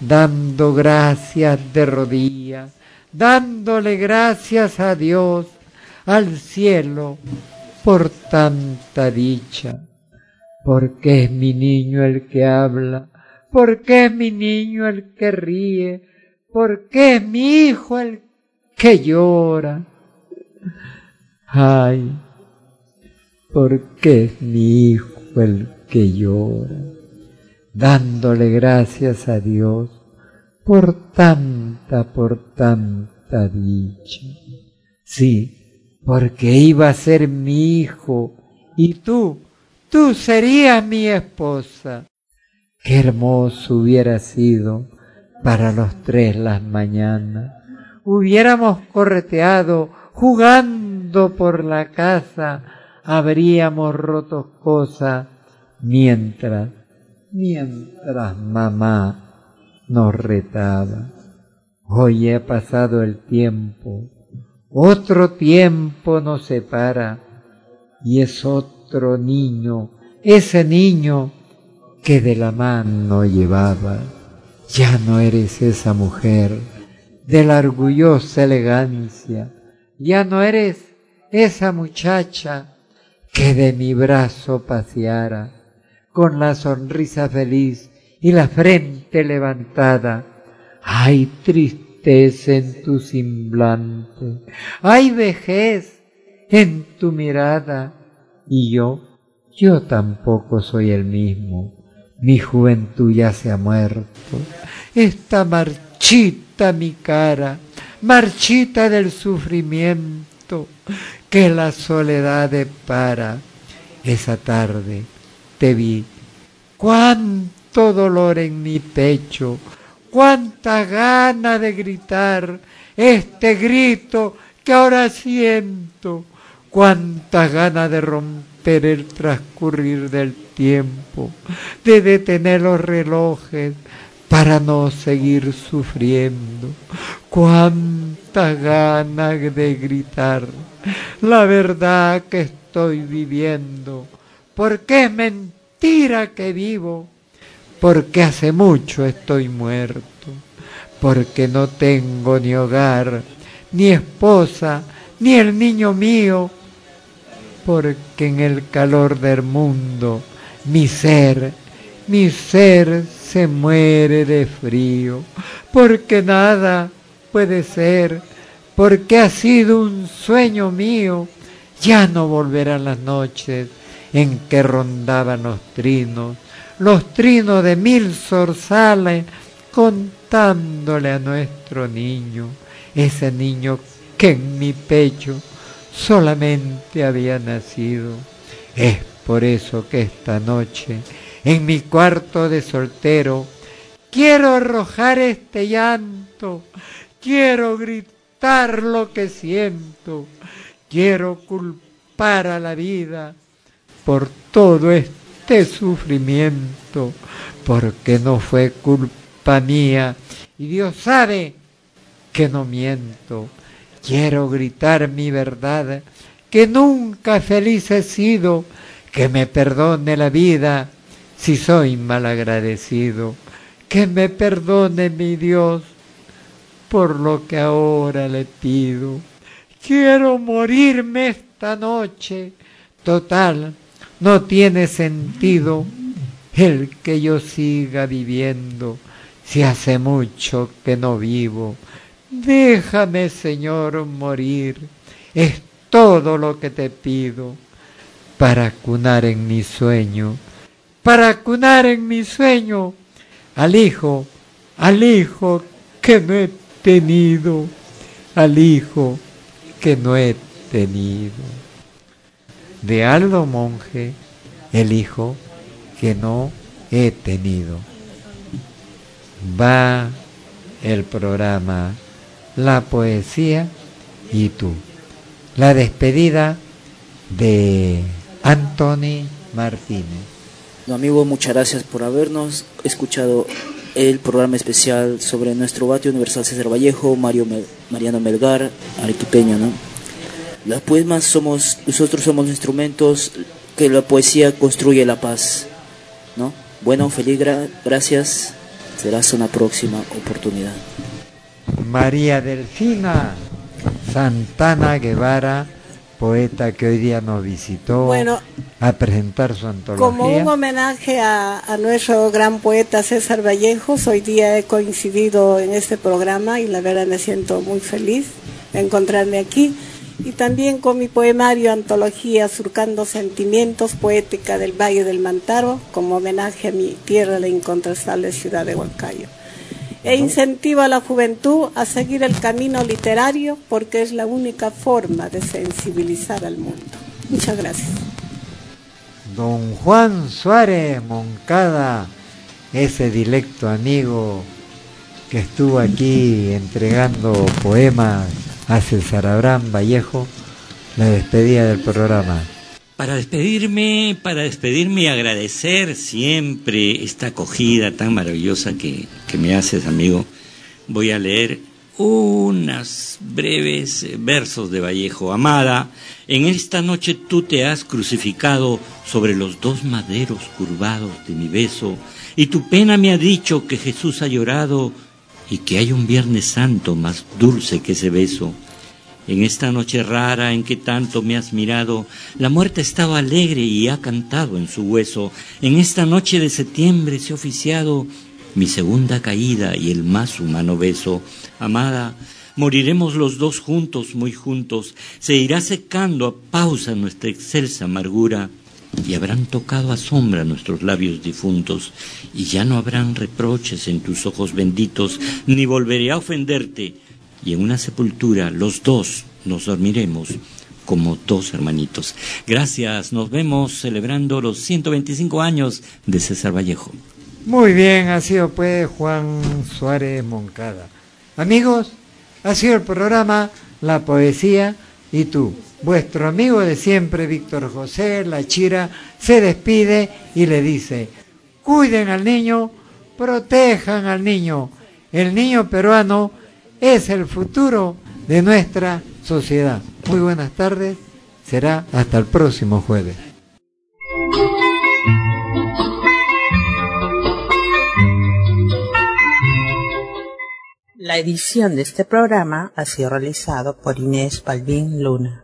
dando gracias de rodillas, dándole gracias a Dios, al cielo, por tanta dicha? Porque es mi niño el que habla, porque es mi niño el que ríe, porque es mi hijo el que llora Ay, ¿por qué es mi hijo el que llora? Dándole gracias a Dios por tanta, por tanta dicha. Sí, porque iba a ser mi hijo y tú, tú serías mi esposa. Qué hermoso hubiera sido para los tres las mañanas. Hubiéramos correteado jugando por la casa, habríamos roto cosas mientras, mientras mamá nos retaba. Hoy ha pasado el tiempo, otro tiempo nos separa y es otro niño, ese niño que de la mano llevaba. Ya no eres esa mujer de la orgullosa elegancia ya no eres esa muchacha que de mi brazo paseara, con la sonrisa feliz y la frente levantada. Hay tristeza en tu semblante, hay vejez en tu mirada, y yo, yo tampoco soy el mismo. Mi juventud ya se ha muerto. Está marchita mi cara, marchita del sufrimiento que la soledad depara. Esa tarde te vi, cuánto dolor en mi pecho, cuánta gana de gritar este grito que ahora siento, cuánta gana de romper el transcurrir del tiempo, de detener los relojes para no seguir sufriendo, cuánta gana de gritar la verdad que estoy viviendo, porque es mentira que vivo, porque hace mucho estoy muerto, porque no tengo ni hogar, ni esposa, ni el niño mío, porque en el calor del mundo mi ser, mi ser se muere de frío, porque nada puede ser, porque ha sido un sueño mío, ya no volverán las noches en que rondaban los trinos, los trinos de mil zorzales contándole a nuestro niño, ese niño que en mi pecho solamente había nacido. Es por eso que esta noche, en mi cuarto de soltero, quiero arrojar este llanto, quiero gritar lo que siento, quiero culpar a la vida por todo este sufrimiento, porque no fue culpa mía y Dios sabe que no miento. Quiero gritar mi verdad, que nunca feliz he sido, que me perdone la vida si soy malagradecido, que me perdone mi Dios por lo que ahora le pido. Quiero morirme esta noche, total, no tiene sentido el que yo siga viviendo si hace mucho que no vivo. Déjame, Señor, morir, es todo lo que te pido para cunar en mi sueño, para cunar en mi sueño al hijo, al hijo que no he tenido, al hijo que no he tenido. De Aldo Monje, el hijo que no he tenido. Va el programa La Poesía y tú. La despedida de Anthony Martínez. No, amigo, muchas gracias por habernos escuchado el programa especial sobre nuestro Batio Universal César Vallejo, Mario Mariano Melgar, arequipeño, ¿no? Las poemas somos, nosotros somos instrumentos que la poesía construye la paz, ¿no? Bueno, feliz gracias, será hasta una próxima oportunidad. María Delfina Santana Guevara poeta que hoy día nos visitó a presentar su antología. Como un homenaje a, a, nuestro gran poeta César Vallejos, hoy día he coincidido en este programa y la verdad me siento muy feliz de encontrarme aquí. Y también con mi poemario Antología Surcando Sentimientos, poética del Valle del Mantaro, como homenaje a mi tierra, la incontrastable ciudad de Huancayo e incentiva a la juventud a seguir el camino literario porque es la única forma de sensibilizar al mundo. Muchas gracias. Don Juan Suárez Moncada, ese dilecto amigo que estuvo aquí entregando poemas a César Abraham Vallejo, la despedida del programa. Para despedirme, para despedirme y agradecer siempre esta acogida tan maravillosa que, que me haces, amigo, voy a leer unas breves versos de Vallejo. Amada, en esta noche tú te has crucificado sobre los dos maderos curvados de mi beso, y tu pena me ha dicho que Jesús ha llorado y que hay un Viernes Santo más dulce que ese beso. En esta noche rara en que tanto me has mirado, la muerte estaba alegre y ha cantado en su hueso. En esta noche de septiembre se ha oficiado mi segunda caída y el más humano beso. Amada, moriremos los dos juntos, muy juntos. Se irá secando a pausa nuestra excelsa amargura y habrán tocado a sombra nuestros labios difuntos, y ya no habrán reproches en tus ojos benditos, ni volveré a ofenderte, y en una sepultura los dos nos dormiremos como dos hermanitos. Gracias, nos vemos celebrando los 125 años de César Vallejo. Muy bien, ha sido pues Juan Suárez Moncada. Amigos, ha sido el programa La Poesía y tú. Vuestro amigo de siempre, Víctor José La Chira, se despide y le dice, cuiden al niño, protejan al niño. El niño peruano es el futuro de nuestra sociedad. Muy buenas tardes, será hasta el próximo jueves. La edición de este programa ha sido realizado por Inés Balbín Luna.